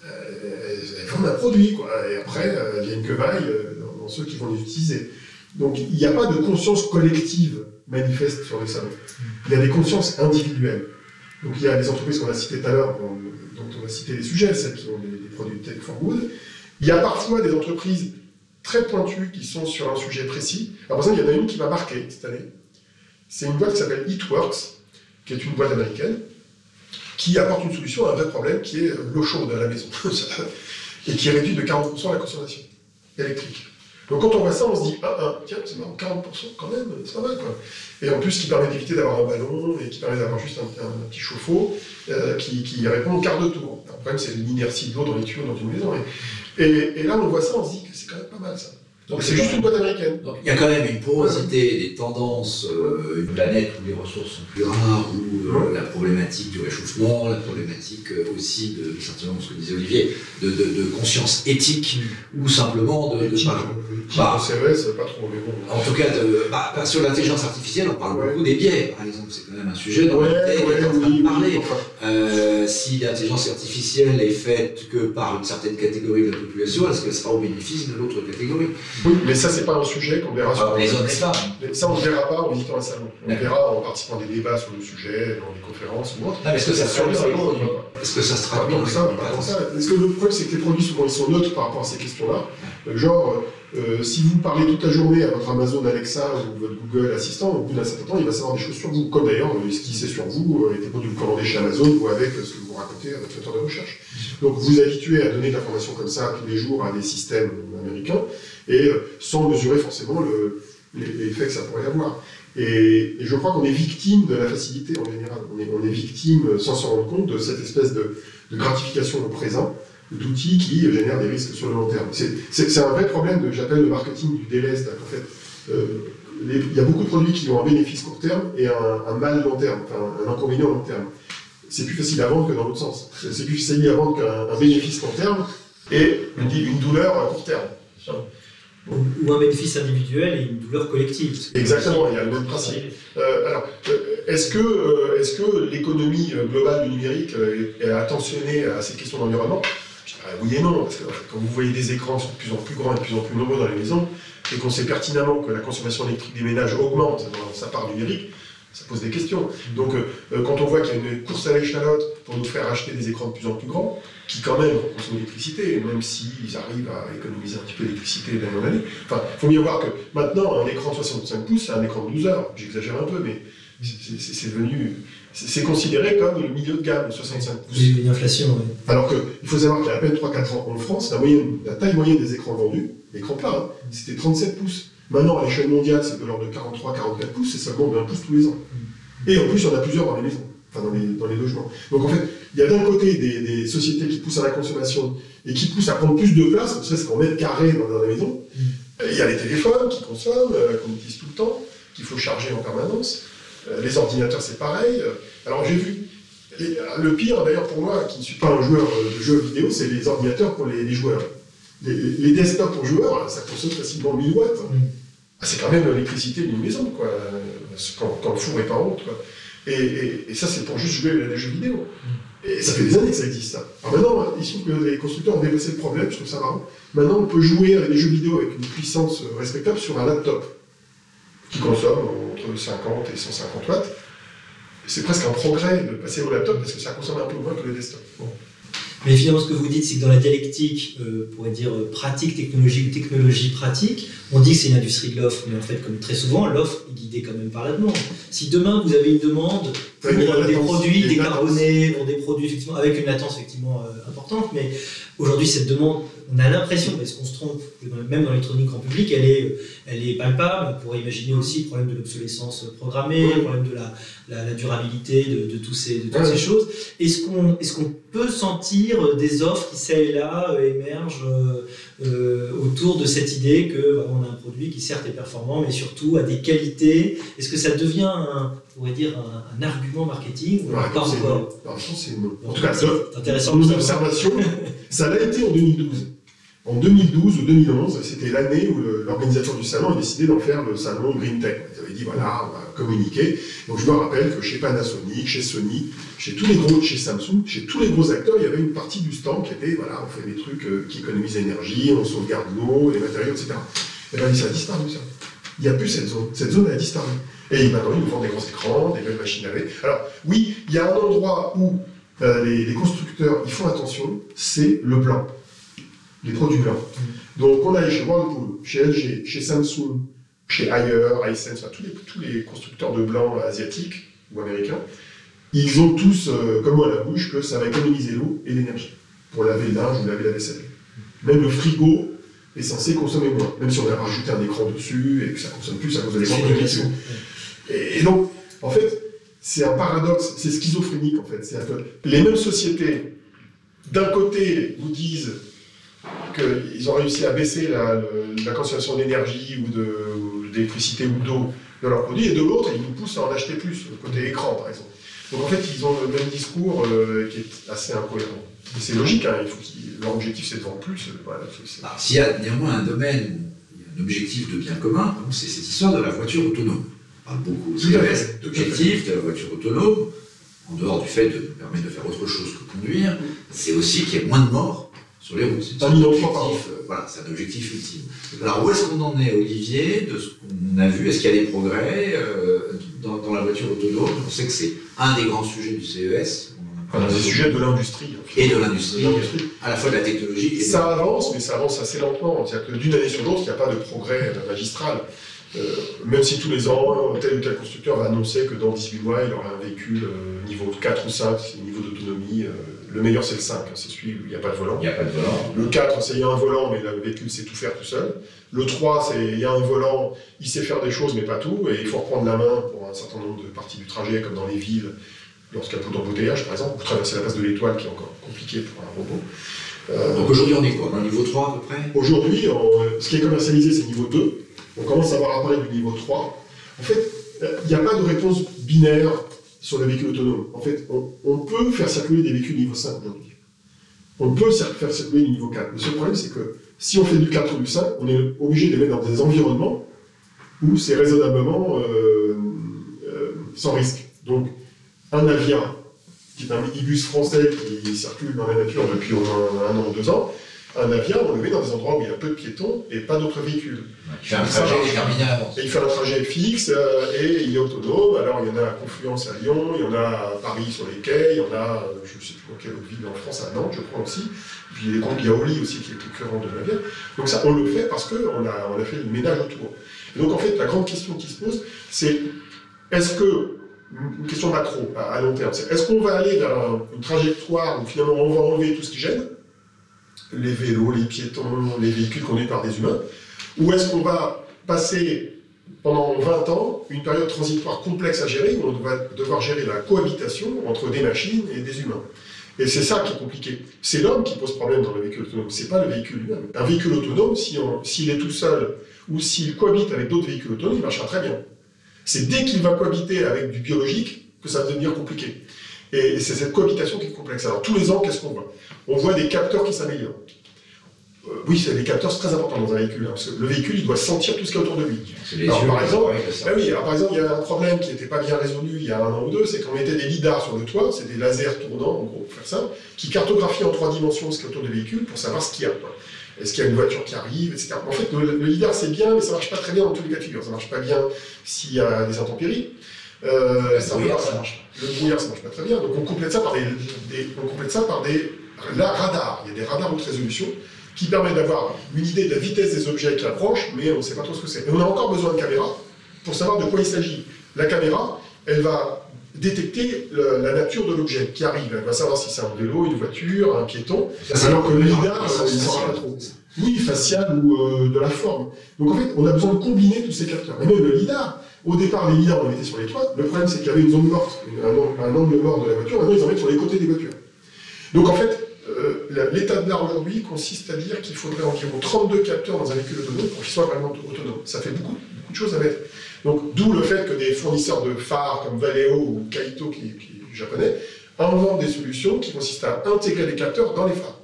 euh, elles vendent un produit, quoi. Et après, euh, il y a une quevaille euh, dans, ceux qui vont les utiliser. Donc, il n'y a pas de conscience collective manifeste sur les salons. Il y a des consciences individuelles. Donc, il y a des entreprises qu'on a citées tout à l'heure, dont, dont on a cité les sujets, celles qui ont des, des produits tech for good. Il y a parfois des entreprises très pointues qui sont sur un sujet précis. Alors, par exemple, il y en a une qui m'a marqué cette année. C'est une boîte qui s'appelle Eatworks, qui est une boîte américaine, qui apporte une solution à un vrai problème qui est l'eau chaude à la maison, et qui réduit de 40% la consommation électrique. Donc quand on voit ça, on se dit, ah, ah tiens, c'est marrant, 40% quand même, c'est pas mal quoi. Et en plus, qui permet d'éviter d'avoir un ballon, et qui permet d'avoir juste un, petit chauffe-eau, euh, qui, répond au quart de tour. Le problème, c'est l'inertie de l'eau dans les tuyaux dans une maison. Et, là, on voit ça, on se dit que c'est quand même pas mal ça. Donc c'est juste une boîte américaine. Donc, il y a quand même une porosité des tendances, euh, une planète où les ressources sont plus rares, où euh, la problématique du réchauffement, la problématique euh, aussi de, certainement ce que disait Olivier, de, de- de conscience éthique, ou simplement de... Éthique, éthique, bah. au CES, pas trop, mais bon. en tout cas, de, bah, bah, sur l'intelligence artificielle, on parle Ouais. beaucoup des biais, par exemple, c'est quand même un sujet Ouais, lequel on est en train de parler. enfin, si l'intelligence artificielle est faite que par une certaine catégorie de la population, est-ce qu'elle sera au bénéfice de l'autre catégorie? Oui, mais ça, c'est pas un sujet qu'on verra sur ah, Les et femmes. Mais ça, on ne verra pas en visitant un salon. On verra en participant à des débats sur le sujet, dans des conférences ou autre. Ah, est-ce que ça se traduit Est-ce que ça se traduit. Parce que le problème, c'est que les produits, souvent, ils sont neutres par rapport à ces questions-là. Genre, euh, si vous parlez toute la journée à votre Amazon Alexa ou votre Google Assistant, au bout d'un certain temps, il va savoir des choses sur vous. Comme d'ailleurs, euh, ce qu'il sait sur vous euh, était produit vous commandez chez Amazon ou avec ce que vous racontez à votre moteur de recherche. Donc vous habituez à donner de l'information comme ça tous les jours à des systèmes américains et sans mesurer forcément l'effet que ça pourrait avoir. Et, je crois qu'on est victime de la facilité en général. On est, on est victime, sans s'en rendre compte, de cette espèce de gratification au présent d'outils qui génèrent des risques sur le long terme. C'est un vrai problème que j'appelle le marketing du déleste. En fait, euh, il y a beaucoup de produits qui ont un bénéfice court terme et un, mal long terme, enfin un inconvénient long terme. C'est plus facile à vendre que dans l'autre sens. C'est plus facile à vendre qu'un bénéfice court terme et une, douleur à court terme. Ou un bénéfice individuel et une douleur collective. Exactement, il y a le même principe. Euh, alors, euh, est-ce que, est que l'économie globale du numérique est attentionnée à cette question d'environnement? Oui et non, parce que quand vous voyez des écrans sont de plus en plus grands et de plus en plus nombreux dans les maisons, et qu'on sait pertinemment que la consommation électrique des ménages augmente dans sa part numérique, ça pose des questions. Donc, euh, euh, quand on voit qu'il y a une course à l'échalote pour nous faire acheter des écrans de plus en plus grands, qui quand même consomment l'électricité, même s'ils arrivent à économiser un petit peu d'électricité d'année en année, enfin, il faut bien voir que maintenant, un écran de 65 pouces, c'est un écran de 12 heures. J'exagère un peu, mais c'est devenu c'est considéré comme le milieu de gamme, 65 pouces. Oui, une inflation, oui. Alors qu'il faut savoir qu'il y a à peine 3-4 ans en France, la, moyenne, la taille moyenne des écrans vendus, écran plat, hein, c'était 37 pouces. Maintenant, à l'échelle mondiale, c'est de l'ordre de 43-44 pouces, c'est seulement de 1 pouce tous les ans. Et en plus, il y en a plusieurs dans les maisons, enfin dans les, dans les logements. Donc en fait, il y a d'un côté des, sociétés qui poussent à la consommation et qui poussent à prendre plus de place, ne serait-ce qu'en mètre carré dans, dans la maison. Il y a les téléphones qui consomment, euh, qu'on utilise tout le temps, qu'il faut charger en permanence. Euh, les ordinateurs, c'est pareil. Alors j'ai vu. le pire, d'ailleurs, pour moi, qui ne suis pas un joueur de jeux vidéo, c'est les ordinateurs pour les, joueurs. Les, desktops pour joueurs, ça consomme facilement 1000 watts. Ah, c'est quand même l'électricité d'une maison, quoi, quand, le four n'est pas en route. Et, ça, c'est pour juste jouer à des jeux vidéo. Et ça fait des années que ça existe, ça. Alors maintenant, il se trouve que les constructeurs ont dépassé le problème, je trouve ça marrant. Maintenant, on peut jouer à des jeux vidéo avec une puissance respectable sur un laptop qui consomme entre 50 et 150 watts. C'est presque un progrès de passer au laptop parce que ça consomme un peu moins que le desktop. Mais finalement, ce que vous dites, c'est que dans la dialectique, euh, pourrait dire euh, pratique technologie ou technologie pratique, on dit que c'est une industrie de l'offre, mais en fait, comme très souvent, l'offre est guidée quand même par la demande. Si demain vous avez une demande pour des produits décarbonés, pour des produits effectivement avec une latence effectivement euh, importante, mais aujourd'hui cette demande on a l'impression, est-ce qu'on se trompe, même dans l'électronique en public, elle est, elle est palpable. On pourrait imaginer aussi le problème de l'obsolescence programmée, le problème de la, durabilité de, tous ces, de toutes ces choses. Est-ce qu'on est qu'on peut sentir des offres qui, ça et là, euh, émergent euh, euh, autour de cette idée que bah, on a un produit qui certes est performant, mais surtout a des qualités? Est-ce que ça devient un, on pourrait dire un, argument marketing ou pas encore? En tout cas, c'est intéressant. Mon observation, ça l'a été en 2012. En 2012 ou 2011, c'était l'année où l'organisateur du salon a décidé d'en faire le salon Green Tech. Ils avaient dit voilà, on va communiquer. Donc je me rappelle que chez Panasonic, chez Sony, chez tous les gros, chez Samsung, chez tous les gros acteurs, il y avait une partie du stand qui était voilà, on fait des trucs euh, qui économisent l'énergie, on sauvegarde l'eau, les matériaux, etc. Et bien ça a disparu ça. Il n'y a plus cette zone. Cette zone a disparu. Et maintenant, ils nous vendent des grands écrans, des belles machines à laver. Alors, oui, il y a un endroit où euh, les, les, constructeurs ils font attention, c'est le blanc les produits blancs. Donc on a chez Whirlpool, chez LG, chez Samsung, chez Haier, Hisense, tous, les, tous les constructeurs de blanc asiatiques ou américains, ils ont tous euh, comme moi à la bouche que ça va économiser l'eau et l'énergie pour laver le linge ou laver la vaisselle. Même le frigo est censé consommer moins, même si on a rajouté un écran dessus et que ça consomme plus à cause de l'écran de et, et donc, en fait, c'est un paradoxe, c'est schizophrénique en fait. Que les mêmes sociétés, d'un côté, vous disent qu'ils ont réussi à baisser la, consommation d'énergie ou d'électricité ou d'eau de leurs produits, et de l'autre, ils nous poussent à en acheter plus, le côté écran par exemple. Donc en fait, ils ont le même discours euh, qui est assez incohérent. Et c'est logique, hein, il faut leur objectif c'est de vendre plus. Euh, voilà, S'il y a néanmoins un domaine où il y a un objectif de bien commun, c'est cette histoire de la voiture autonome. On parle beaucoup d'objectifs de la voiture autonome. en dehors du fait de nous permettre de faire autre chose que conduire, c'est aussi qu'il y ait moins de morts sur les routes. C'est Un objectif, euh, voilà, c'est un objectif ultime. Alors où est-ce qu'on en est, Olivier, de ce qu'on a vu? Est-ce qu'il y a des progrès euh, dans, dans la voiture autonome? On sait que c'est un des grands sujets du CES. Un des sujets de l'industrie. Et de l'industrie, l'industrie. à la fois de la technologie et de Ça avance, mais ça avance assez lentement. C'est-à-dire que d'une année sur l'autre, il n'y a pas de progrès euh, magistral. Euh, même si tous les ans, tel ou tel constructeur va annoncer que dans 18 mois, il aura un véhicule euh, niveau 4 ou 5, c'est le niveau d'autonomie. euh, le meilleur, c'est le 5, hein, c'est celui où il n'y a pas de volant. Il n'y a pas de volant. Le 4, c'est il y a un volant, mais le véhicule sait tout faire tout seul. Le 3, c'est il y a un volant, il sait faire des choses, mais pas tout, et il faut reprendre la main pour un certain nombre de parties du trajet, comme dans les villes, lorsqu'il y a beaucoup d'embouteillage, par exemple, ou traverser la place de l'étoile, qui est encore compliqué pour un robot. Euh, Donc aujourd'hui, on est quoi? Au niveau 3 à peu près? Aujourd'hui, ce qui est commercialisé, c'est niveau 2. On commence à avoir apparaître du niveau 3. En fait, euh, il n'y a pas de réponse binaire sur le véhicule autonome. En fait, on, peut faire circuler des véhicules niveau 5 aujourd'hui. On peut faire circuler du niveau 4. Le seul problème, c'est que si on fait du 4 ou du 5, on est obligé de les mettre dans des environnements où c'est raisonnablement euh, euh, sans risque. Donc, un avion, qui est un minibus français qui circule dans la nature depuis moins un an ou deux ans, un avion, on le met dans des endroits où il y a peu de piétons et pas d'autres véhicules. Il fait un trajet. Et il fait un trajet fixe euh, et il est autonome. Alors il y en a à Confluence à Lyon, il y en a à Paris sur les quais, il y en a, euh, je ne sais plus dans quelle autre ville en France, à Nantes, je crois aussi. Puis il y a Yaoli aussi qui est concurrent de l'avion. Donc ça, on le fait parce qu'on a, on a fait le ménage autour. Et donc en fait, la grande question qui se pose, c'est est-ce que, une question macro à, long terme, c'est est-ce qu'on va aller vers un- une trajectoire où finalement on va enlever tout ce qui gêne, les vélos, les piétons, les véhicules conduits par des humains, ou est-ce qu'on va passer pendant 20 ans une période transitoire complexe à gérer où on va devoir gérer la cohabitation entre des machines et des humains? Et c'est ça qui est compliqué. C'est l'homme qui pose problème dans le véhicule autonome, c'est pas le véhicule lui-même. Un véhicule autonome, si on- s'il est tout seul ou s'il cohabite avec d'autres véhicules autonomes, il marchera très bien. C'est dès qu'il va cohabiter avec du biologique que ça va devenir compliqué. Et, c'est cette cohabitation qui est complexe. Alors tous les ans, qu'est-ce qu'on voit? On voit des capteurs qui s'améliorent. Euh, oui, c'est les capteurs, c'est très important dans un véhicule, hein, parce que le véhicule, il doit sentir tout ce qu'il y a autour de lui. Alors, yeux, par exemple. Ah oui, alors par exemple, il y a un problème qui n'était pas bien résolu il y a un an ou deux, c'est qu'on mettait des lidars sur le toit, c'est des lasers tournants, en gros, pour faire ça, qui cartographient en trois dimensions ce qu'il y a autour du véhicule pour savoir ce qu'il y a. quoi. Est-ce qu'il y a une voiture qui arrive, etc. En fait, le, le lidar, c'est bien, mais ça marche pas très bien dans tous les cas de figure. Ça marche pas bien s'il y a des intempéries. Euh, Le ça brouillard, marche- ça marche Le brouillard, ça marche pas très bien. Donc on complète ça par des, des- on complète ça par des la- radars. Il y a des radars haute résolution qui permettent d'avoir une idée de la vitesse des objets qui approchent, mais on ne sait pas trop ce que c'est. Et on a encore besoin de caméras pour savoir de quoi il s'agit. La caméra, elle va détecter le- la nature de l'objet qui arrive. Elle va savoir si c'est un vélo, une voiture, un piéton. Alors que le lidar, il faciale. rend pas trop. Oui, facial ou euh, de la forme. Donc en fait, on a besoin de combiner tous ces capteurs. Et même le lidar, au départ, les lidars, on les mettait sur les toits. Le problème, c'est qu'il y avait une zone morte, un, angle- mort de la voiture. Maintenant, ils en mettent sur les côtés des voitures. Donc en fait, euh, l'état de l'art aujourd'hui consiste à dire qu'il faudrait environ 32 capteurs dans un véhicule autonome pour qu'il soit vraiment autonome. Ça fait beaucoup, beaucoup de choses à mettre. Donc d'où le fait que des fournisseurs de phares comme Valeo ou Kaito, qui, qui est japonais, inventent des solutions qui consistent à intégrer les capteurs dans les phares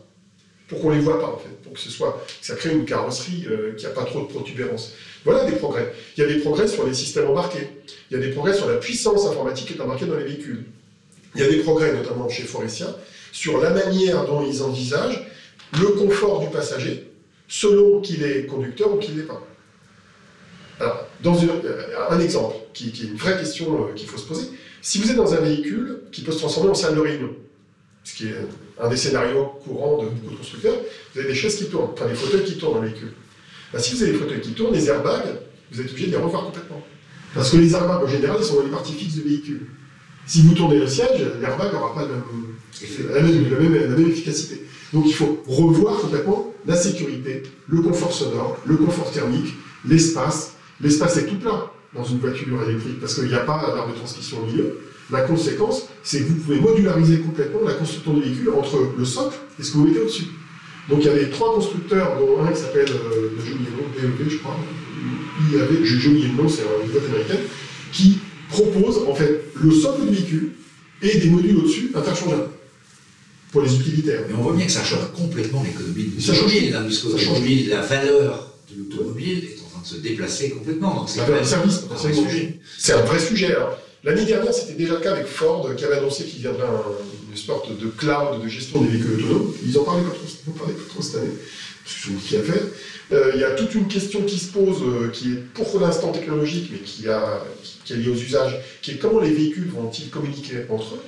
pour qu'on les voit pas en fait, pour que ce soit, ça crée une carrosserie euh, qui n'a pas trop de protubérance. Voilà des progrès. Il y a des progrès sur les systèmes embarqués. Il y a des progrès sur la puissance informatique qui est embarquée dans les véhicules. Il y a des progrès, notamment chez Forestia, sur la manière dont ils envisagent le confort du passager, selon qu'il est conducteur ou qu'il n'est pas. Alors, dans euh, un exemple, qui, qui est une vraie question euh, qu'il faut se poser, si vous êtes dans un véhicule qui peut se transformer en salle de réunion, ce qui est un des scénarios courants de beaucoup de constructeurs, vous avez des chaises qui tournent, enfin des fauteuils qui tournent dans le véhicule. Bah, si vous avez des fauteuils qui tournent, les airbags, vous êtes obligé de les revoir complètement. Parce que les airbags, en général, ils sont dans les parties fixes du véhicule. Si vous tournez le siège, l'airbag n'aura pas la même, la, même, la même efficacité. Donc il faut revoir complètement la sécurité, le confort sonore, le confort thermique, l'espace. L'espace est tout plat dans une voiture électrique parce qu'il n'y a pas d'arbre de transmission au milieu. La conséquence, c'est que vous pouvez modulariser complètement la construction du véhicule entre le socle et ce que vous mettez au-dessus. Donc il y avait trois constructeurs, dont un qui s'appelle, euh, j'ai le nom, BEV je crois, il y avait, j'ai j'ai oublié le nom, c'est une boîte américaine, qui propose en fait le socle du véhicule et des modules au-dessus interchangeables pour les utilitaires. Mais on voit bien que ça change complètement l'économie de Ça change l'automobile. L'industrie Ça change automobile, la valeur de l'automobile est en train de se déplacer complètement. C'est service, un vrai sujet. C'est un vrai sujet. Alors, L'année dernière, c'était déjà le cas avec Ford, qui avait annoncé qu'il viendrait un, une sorte de cloud de gestion des véhicules autonomes. Ils en parlaient pas trop, en pas cette année, parce que a fait. Euh, il y a toute une question qui se pose, euh, qui est pour l'instant technologique, mais qui est liée aux usages, qui est comment les véhicules vont-ils communiquer entre eux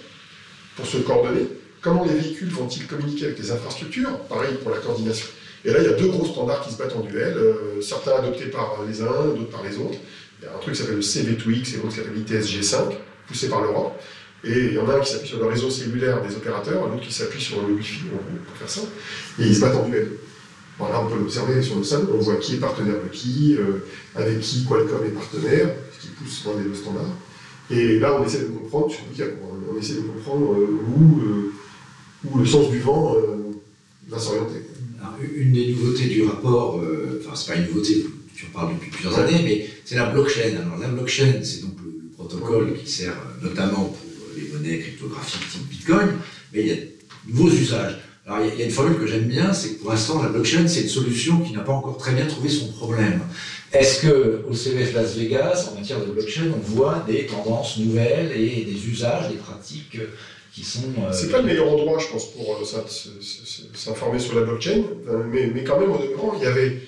pour se coordonner? Comment les véhicules vont-ils communiquer avec les infrastructures? Pareil pour la coordination. Et là, il y a deux gros standards qui se battent en duel, euh, certains adoptés par les uns, d'autres par les autres. Il y a un truc qui s'appelle le CV2X et l'autre qui s'appelle ITSG5, poussé par l'Europe. Et il y en a un qui s'appuie sur le réseau cellulaire des opérateurs, l'autre qui s'appuie sur le Wi-Fi, pour faire ça. Et ils se battent en duel. Voilà, on peut l'observer sur le salon, on voit qui est partenaire de qui, euh, avec qui Qualcomm est partenaire, ce qui pousse l'un des deux standards. Et là, on essaie de comprendre, sur Wikia, on essaie de comprendre euh, où, euh, où, le sens du vent va s'orienter. Une des nouveautés du rapport, enfin, c'est pas une nouveauté, tu en parles depuis plusieurs années, mais c'est la blockchain. Alors, la blockchain, c'est donc le, le protocole qui sert notamment pour les monnaies cryptographiques type Bitcoin, mais il y a de nouveaux usages. Alors, il y, a, une formule que j'aime bien, c'est que pour l'instant, la blockchain, c'est une solution qui n'a pas encore très bien trouvé son problème. Est-ce que au CVF Las Vegas, en matière de blockchain, on voit des tendances nouvelles et des usages, des pratiques qui sont. Euh, c'est pas le meilleur endroit, je pense, pour euh, s'informer sur la blockchain, euh, mais, mais, quand même, au demeurant, il y avait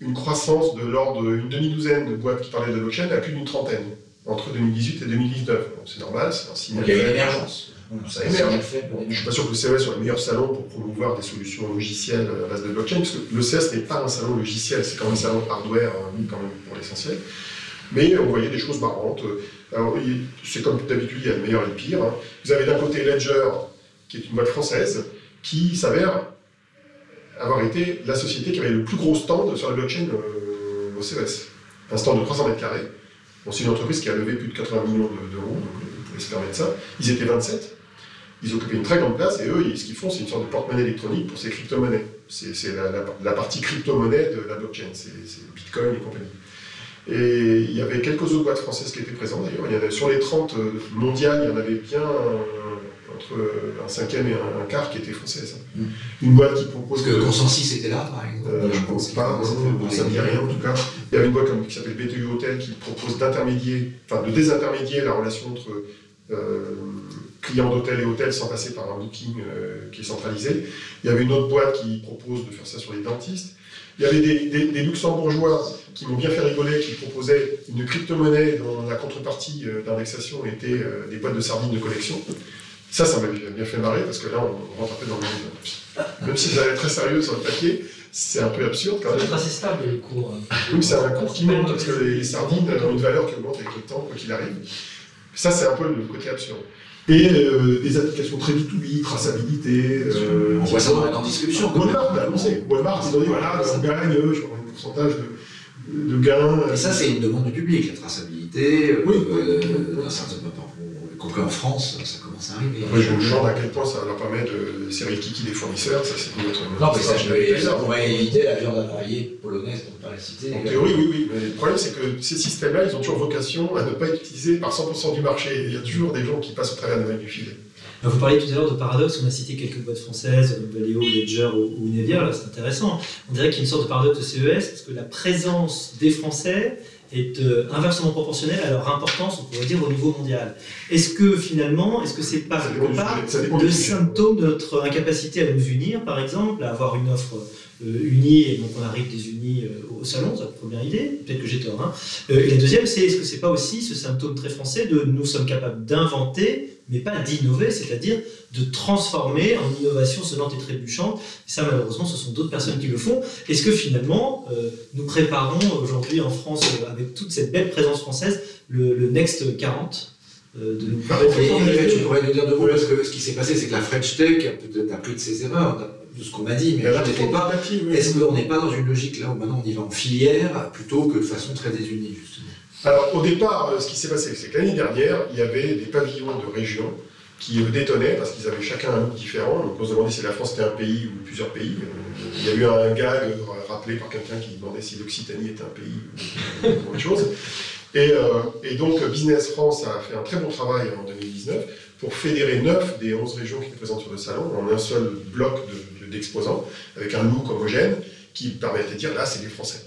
une croissance de l'ordre d'une demi-douzaine de boîtes qui parlaient de blockchain à plus d'une trentaine, entre 2018 et 2019. c'est normal, c'est un signal. il y a une émergence. Ça émerge. Je ne suis pas sûr que le CES soit le meilleur salon pour promouvoir des solutions logicielles à base de blockchain, parce que le CES n'est pas un salon logiciel, c'est quand même un salon hardware, hein, quand même pour l'essentiel. Mais on voyait des choses marrantes. Alors, c'est comme d'habitude, il y a le meilleur et le pire. Hein. Vous avez d'un côté Ledger, qui est une boîte française, qui s'avère avoir été la société qui avait le plus gros stand sur la blockchain euh, au CES. Un stand de 300 mètres carrés. Bon, c'est une entreprise qui a levé plus de 80 millions d'euros, donc vous pouvez se permettre ça. Ils étaient 27. Ils occupaient une très grande place et eux, ce qu'ils font, c'est une sorte de porte-monnaie électronique pour ces crypto-monnaies. C'est la, partie crypto-monnaie de la blockchain, c'est Bitcoin et compagnie. Et il y avait quelques autres boîtes françaises qui étaient présentes d'ailleurs. Sur les 30 mondiales, il y en avait bien entre un cinquième et un, quart qui étaient françaises. Mm. Une boîte qui propose. Parce que Consensus était là, par exemple euh, Je ne pense pas, ça ne dit rien en tout cas. Il y avait une boîte qui s'appelle BTU Hotel qui propose d'intermédier, enfin de désintermédier la relation entre euh, clients d'hôtel et hôtel sans passer par un booking euh, qui est centralisé. Il y avait une autre boîte qui propose de faire ça sur les dentistes. Il y avait des, des, des luxembourgeois qui m'ont bien fait rigoler, qui proposaient une crypto-monnaie dont la contrepartie euh, d'indexation était euh, des boîtes de sardines de collection. Ça, ça m'avait bien fait marrer, parce que là, on rentre un peu dans le monde. Même si ça allait très sérieux sur le papier, c'est un peu absurde quand même. C'est assez stable le cours. Oui, c'est un cours qui monte, parce que les sardines ont une valeur qui augmente avec le temps, quoi qu'il arrive. Ça, c'est un peu le côté absurde. Et euh, des applications très B2B, traçabilité. Euh, on voit ça dans la discussion. Walmart l'a annoncé. Walmart, ils ont dit voilà, on gagne, je crois, un pourcentage de, de gains. Et ça, c'est une demande du public, la traçabilité. Oui, euh, oui. D'un certain y compris en France, ça à arriver. Moi, je me demande à quel point ça leur permet de serrer le kiki des fournisseurs, ça c'est une autre. Non, mais ça, je ça pourrait éviter la viande avariée polonaise, pour ne pas la citer. En théorie, oui, oui. Mais le problème, c'est que ces systèmes-là, ils ont toujours vocation à ne pas être utilisés par 100% du marché. Il y a toujours des gens qui passent au travers des mailles du filet. Vous parliez tout à l'heure de paradoxe, on a cité quelques boîtes françaises, Valeo, Ledger ou, ou Nevia, c'est intéressant. On dirait qu'il y a une sorte de paradoxe de CES, parce que la présence des Français est euh, inversement proportionnelle à leur importance, on pourrait dire, au niveau mondial. Est-ce que finalement, est-ce que c'est pas quelque part le symptôme de notre incapacité à nous unir, par exemple, à avoir une offre euh, unie, et donc on arrive des unis euh, au salon, c'est la première idée, peut-être que j'ai tort. Hein. Euh, et la deuxième, c'est est-ce que c'est pas aussi ce symptôme très français de nous sommes capables d'inventer, mais pas d'innover, c'est-à-dire de transformer en innovation sonnante et trébuchante. Et ça, malheureusement, ce sont d'autres personnes qui le font. Est-ce que finalement, euh, nous préparons aujourd'hui en France, euh, avec toute cette belle présence française, le, le Next 40 euh, de nous et, tu pourrais nous dire de vous, parce que ce qui s'est passé, c'est que la French Tech a peut-être appris de ses erreurs, de ce qu'on m'a dit, mais je n'étais pas. Est-ce qu'on n'est pas dans une logique là où maintenant on y va en filière plutôt que de façon très désunie, justement? Alors, au départ, ce qui s'est passé, c'est que l'année dernière, il y avait des pavillons de région qui détonnaient parce qu'ils avaient chacun un look différent. Donc on se demandait si la France était un pays ou plusieurs pays. Il y a eu un gag rappelé par quelqu'un qui demandait si l'Occitanie était un pays ou autre chose. Et, euh, donc Business France a fait un très bon travail en 2019 pour fédérer 9 des 11 régions qui étaient présentes sur le salon en un seul bloc d'exposants, de, avec un look homogène qui permettait de dire là c'est du français.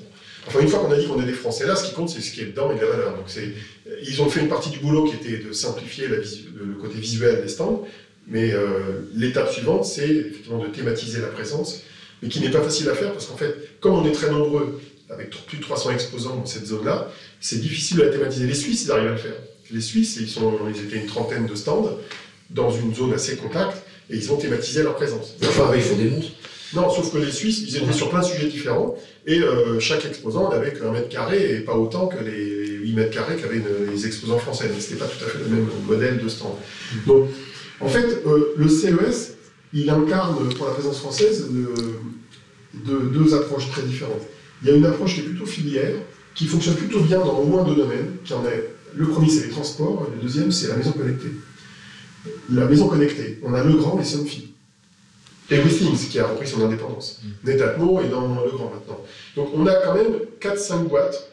Enfin, une fois qu'on a dit qu'on est des Français, là, ce qui compte, c'est ce qui est dedans et de la valeur. Donc, c'est, ils ont fait une partie du boulot qui était de simplifier le côté visuel des stands, mais euh, l'étape suivante, c'est effectivement de thématiser la présence, mais qui n'est pas facile à faire parce qu'en fait, comme on est très nombreux, avec plus de 300 exposants dans cette zone-là, c'est difficile la thématiser. Les Suisses, ils arrivent à le faire. Les Suisses, ils, sont, ils étaient une trentaine de stands dans une zone assez compacte et ils ont thématisé leur présence. Enfin, ils font des montres. Non, sauf que les Suisses, ils étaient sur plein de sujets différents et euh, chaque exposant n'avait qu'un mètre carré et pas autant que les 8 mètres carrés qu'avaient les exposants français. Donc, c'était pas tout à fait le même modèle de stand. Donc, en fait, euh, le CES, il incarne pour la présence française deux approches très différentes. Il y a une approche qui est plutôt filière, qui fonctionne plutôt bien dans au moins deux domaines. Qui en est, le premier, c'est les transports, et le deuxième, c'est la maison connectée. La maison connectée, on a le grand et Somfy. Everything, qui a repris son indépendance. Mm. Netatmo est dans le grand maintenant. Donc on a quand même 4-5 boîtes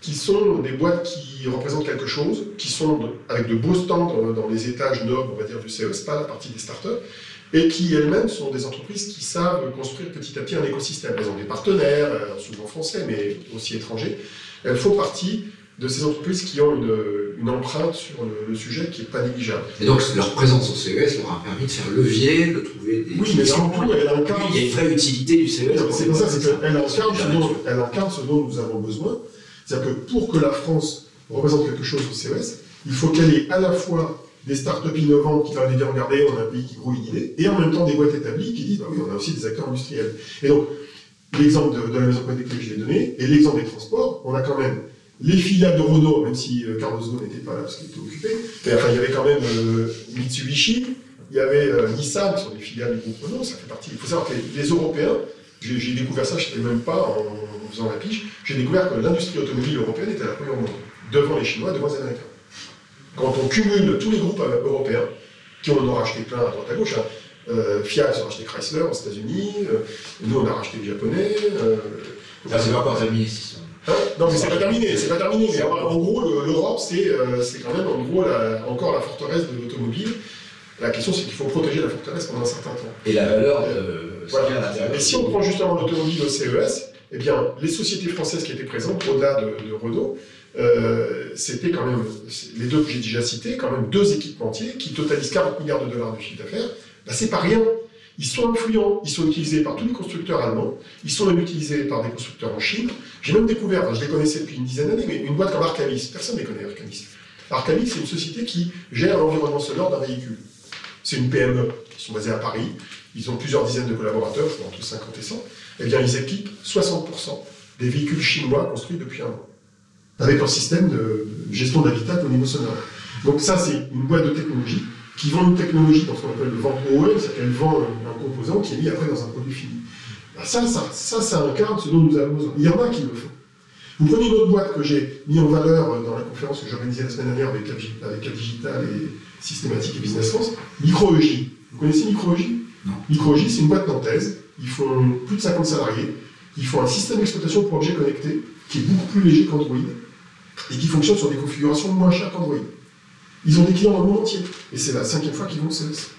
qui sont des boîtes qui représentent quelque chose, qui sont avec de beaux stands dans les étages nobles, on va dire, du CES, pas la partie des startups, et qui elles-mêmes sont des entreprises qui savent construire petit à petit un écosystème. Elles ont des partenaires, euh, souvent français, mais aussi étrangers. Elles font partie de ces entreprises qui ont une, empreinte sur le, sujet qui n'est pas négligeable. Et donc leur présence au CES leur a permis de faire levier, de trouver des. Oui, mais surtout, elle incarne. Il y a une vraie utilité du CES. C'est pour ça, c'est qu'elle incarne, elle incarne ce dont nous avons besoin. C'est-à-dire que pour que la France représente quelque chose au CES, il faut qu'elle ait à la fois des startups innovantes qui vont dire regardez, on a un pays qui grouille d'idées, et en même temps des boîtes établies qui disent bah oui, on a aussi des acteurs industriels. Et donc, l'exemple de, la maison connectée que je l'ai donné, et l'exemple des transports, on a quand même les filiales de Renault, même si euh, Carlos Ghosn n'était pas là parce qu'il était occupé, mais enfin, il y avait quand même euh, Mitsubishi, il y avait euh, Nissan, qui sont des filiales du groupe Renault, ça fait partie. Il faut savoir que les, Européens, j'ai découvert ça, je ne savais même pas en, faisant la piche, j'ai découvert que l'industrie automobile européenne était la première au monde, devant les Chinois, devant les Américains quand on cumule tous les groupes euh, européens, qui en ont racheté plein à droite à gauche, hein, euh, Fiat a racheté Chrysler aux États-Unis, euh, nous on a racheté les Japonais. ça c'est pas encore terminé, hein non, mais c'est pas terminé, c'est pas terminé. Mais en, gros, l'Europe, c'est quand même en gros encore la forteresse de l'automobile. La question, c'est qu'il faut protéger la forteresse pendant un certain temps. Et la valeur de voilà. Et si on prend justement l'automobile au CES, eh bien, les sociétés françaises qui étaient présentes, au-delà de, de Renault, euh, c'était quand même, les deux que j'ai déjà cités, quand même deux équipementiers qui totalisent 40 milliards de dollars de chiffre d'affaires, bah, c'est pas rien. Ils sont influents, ils sont utilisés par tous les constructeurs allemands, ils sont même utilisés par des constructeurs en Chine. J'ai même découvert, je les connaissais depuis une dizaine d'années, mais une boîte comme Arcalis, personne ne les connaît Arcalis. Arcalis, c'est une société qui gère l'environnement sonore d'un véhicule. C'est une PME, ils sont basés à Paris, ils ont plusieurs dizaines de collaborateurs, entre 50 et 100. Eh bien, ils équipent 60% des véhicules chinois construits depuis un an avec leur système de gestion d'habitat au niveau sonore. Donc ça, c'est une boîte de technologie qui vend une technologie dans ce qu'on appelle le vent OE, c'est-à-dire qu'elle vend un composant qui est mis après dans un produit fini. Ben, ça, ça, ça, ça incarne ce dont nous avons besoin. Il y en a qui le font. Vous prenez une autre boîte que j'ai mis en valeur dans la conférence que j'organisais la semaine dernière avec la, Digital et Systématique et Business France, MicroEJ. Vous connaissez MicroEJ Non. C'est une boîte nantaise. Ils font plus de 50 salariés. Ils font un système d'exploitation pour objets connectés qui est beaucoup plus léger qu'Android et qui fonctionne sur des configurations moins chères qu'Android. Ils ont des clients dans le monde entier. Et c'est la cinquième fois qu'ils vont au CES.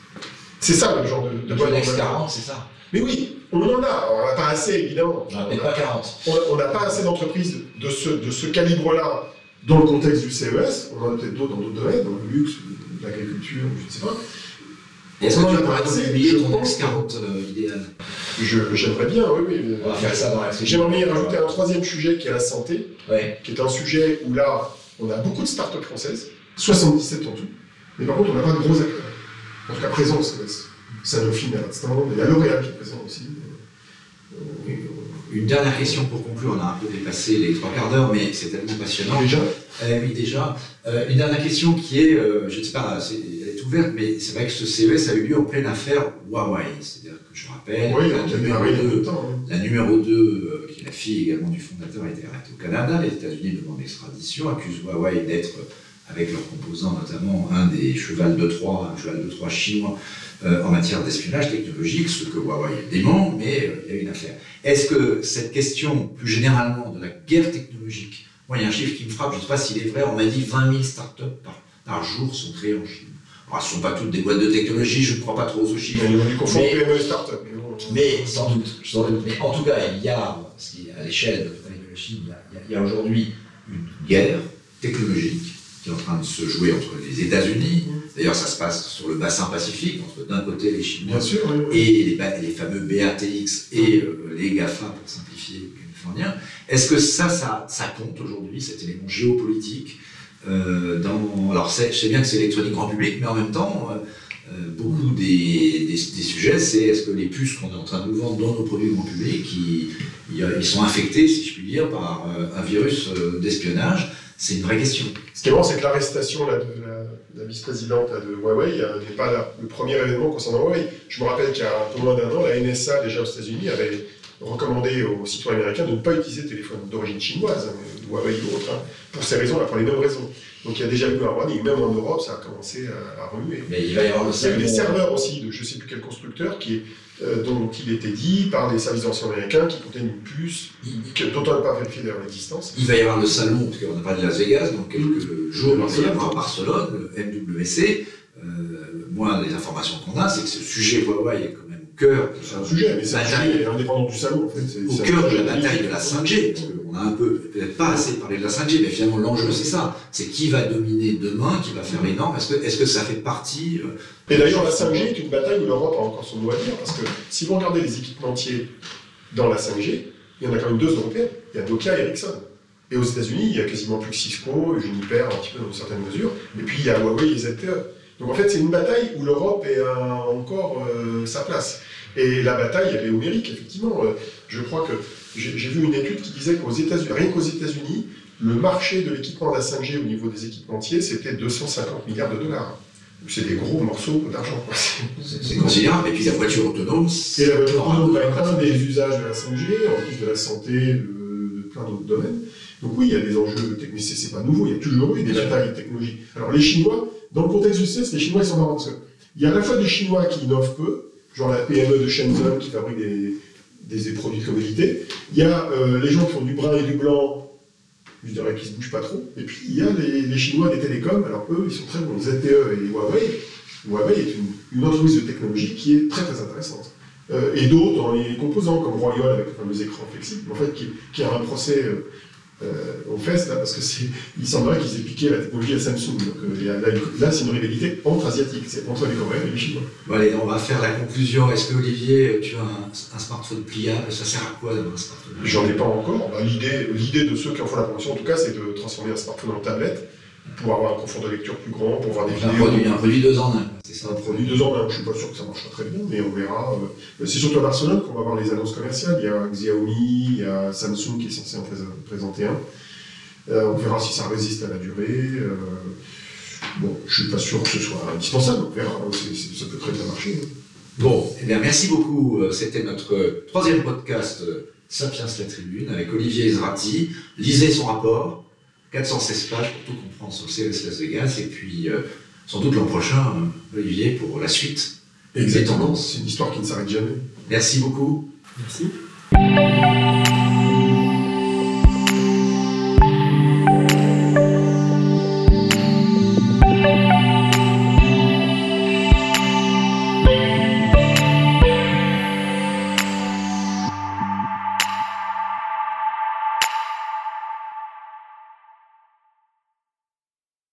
C'est ça le genre de, de boîte. X40, c'est ça. Mais oui, on en a. On n'en a pas assez, évidemment. On n'a pas 40. On n'a pas assez d'entreprises de ce, de ce calibre-là dans le contexte du CES. On en a peut-être d'autres dans d'autres domaines, dans le luxe, l'agriculture, je ne sais pas. Est-ce que tu pourrais oublier ton X40 euh, idéal J'aimerais bien, oui, oui. On va faire ça dans la J'aimerais bien rajouter un troisième sujet qui est la santé, ouais. qui est un sujet où là, on a beaucoup de startups françaises, 77 en tout, mais par contre, on n'a pas de gros acteurs. En tout cas, présents au CES. Sanofi, Meratstand, il y a L'Oréal qui est présent aussi. Une dernière question pour conclure, on a un peu dépassé les trois quarts d'heure, mais c'est tellement passionnant. Déjà euh, Oui, déjà. Euh, une dernière question qui est, euh, je ne sais pas, elle est ouverte, mais c'est vrai que ce CES a eu lieu en pleine affaire Huawei. C'est-à-dire que je rappelle, la, numéro 2, hein. la, numéro 2, qui est la fille également du fondateur, a été arrêtée au Canada. Les États-Unis demandent l'extradition, accusent Huawei d'être, avec leurs composants notamment, un des chevals de Troie, un cheval de Troie chinois euh, en matière d'espionnage technologique, ce que Huawei dément, mais euh, il y a une affaire. Est-ce que cette question, plus généralement, de la guerre technologique, moi il y a un chiffre qui me frappe, je ne sais pas s'il est vrai, on m'a dit 20 000 startups par, par jour sont créées en Chine. Alors, ce ne sont pas toutes des boîtes de technologie, je ne crois pas trop aux chiffres. Mais, mais, start mais sans doute, sans doute. Mais en tout cas, il y a, à l'échelle de la Chine, il y a, il y a aujourd'hui une guerre technologique qui est en train de se jouer entre les États-Unis. D'ailleurs, ça se passe sur le bassin Pacifique, entre d'un côté les Chinois Bien sûr, oui, oui. et les, les fameux BATX et euh, les GAFA, pour simplifier californiens. Est-ce que ça, ça, ça compte aujourd'hui, cet élément géopolitique euh, dans... Alors, je sais bien que c'est électronique grand public, mais en même temps, euh, beaucoup des, des- sujets, c'est est-ce que les puces qu'on est en train de vendre dans nos produits grand public, ils, sont infectés, si je puis dire, par euh, un virus euh, d'espionnage? C'est une vraie question. Ce qui est marrant, c'est que l'arrestation de la, de la vice-présidente de Huawei euh, n'est pas le premier événement concernant Huawei. Je me rappelle qu'il y a un peu moins d'un an, la NSA, déjà aux États-Unis, avait recommandé aux citoyens américains de ne pas utiliser de téléphone d'origine chinoise, hein, Huawei ou autre, hein, pour ces raisons-là, pour les mêmes raisons. Donc il y a déjà eu un warning, même en Europe, ça a commencé à, à remuer. Mais il va y avoir Il y avait des serveurs aussi de je ne sais plus quel constructeur qui, euh, dont il était dit par les services d'anciens américains qui contiennent une puce que- dont on n'a pas vérifié d'ailleurs l'existence. Il va y avoir le salon, parce qu'on a parlé de Las Vegas, dans quelques jours, il va y avoir à Barcelone, le MWC. Euh, moi, les informations qu'on a, c'est que ce sujet Huawei cœur, C'est un sujet, mais c'est un sujet indépendant du salon en fait. C'est- au cœur de la bataille de la politique. 5G. Parce qu'on a un peu, peut-être pas assez parlé de la 5G, mais finalement l'enjeu c'est ça. C'est qui va dominer demain, qui va faire les normes. Est-ce que, ça fait partie euh, Et d'ailleurs, la 5G est une bataille où l'Europe a encore son mot à dire, parce que si vous regardez les équipementiers dans la 5G, il y en a quand même deux européens. Il y a Nokia et Ericsson. Et aux États-Unis, il y a quasiment plus que Cisco, Juniper, un petit peu dans une certaine mesure. Et puis il y a Huawei et ZTE. Donc en fait, c'est une bataille où l'Europe est un- encore euh, sa place. Et la bataille, elle est numérique, effectivement. Euh, je crois que j'ai vu une étude qui disait qu'aux États-Unis, rien qu'aux États-Unis, le marché de l'équipement de la 5G au niveau des équipementiers, c'était 250 milliards de dollars. C'est des gros morceaux d'argent. C'est c'est considérable. Et puis la voiture autonome. Et la voiture autonome un- des usages de la 5G, en plus de la santé, de, de plein d'autres domaines. Donc oui, il y a des enjeux techniques, c'est c'est pas nouveau, il y a toujours eu des batailles technologiques. Alors les Chinois, dans le contexte du CES, les Chinois ils sont marrants parce que il y a à la fois des Chinois qui innovent peu, genre la PME de Shenzhen qui fabrique des, des, produits de commodité, il y a euh, les gens qui font du brun et du blanc, je dirais qu'ils se bougent pas trop, et puis il y a les, les Chinois des télécoms, alors eux ils sont très bons, ZTE et Huawei. Huawei est une, une entreprise de technologie qui est très très intéressante. Euh, et d'autres dans les composants, comme Royal avec le fameux écran flexible, en fait, qui, a un procès euh, aux fesses, là, parce que c'est, il semblerait qu'ils aient piqué la technologie à Samsung. Donc euh, là, c'est une rivalité entre asiatiques, c'est entre les Coréens et les Chinois. Bon, allez, on va faire la conclusion. Est-ce que Olivier, tu as un, un smartphone pliable? Ça sert à quoi d'avoir un smartphone? J'en ai pas encore. Bah, l'idée, l'idée de ceux qui en font la promotion, en tout cas, c'est de transformer un smartphone en tablette pour avoir un confort de lecture plus grand, pour voir des Un vidéos. produit, un produit deux en un. C'est ça. un produit deux ans, je suis pas sûr que ça marchera très bien, mais on verra. Euh, C'est surtout à Barcelone qu'on va voir les annonces commerciales. Il y a Xiaomi, il y a Samsung qui est censé en prés- présenter un. Euh, on verra si ça résiste à la durée. Euh, bon, je suis pas sûr que ce soit indispensable, on verra. Ça peut très bien marcher. Bon, eh bien, merci beaucoup. C'était notre troisième podcast Sapiens la Tribune avec Olivier Ezrati. Lisez son rapport, 416 pages pour tout comprendre sur CES Las Vegas. Et puis, euh, sans doute l'an prochain, euh, Olivier, pour la suite. Exactement. tendances. C'est une histoire qui ne s'arrête jamais. Merci beaucoup. Merci.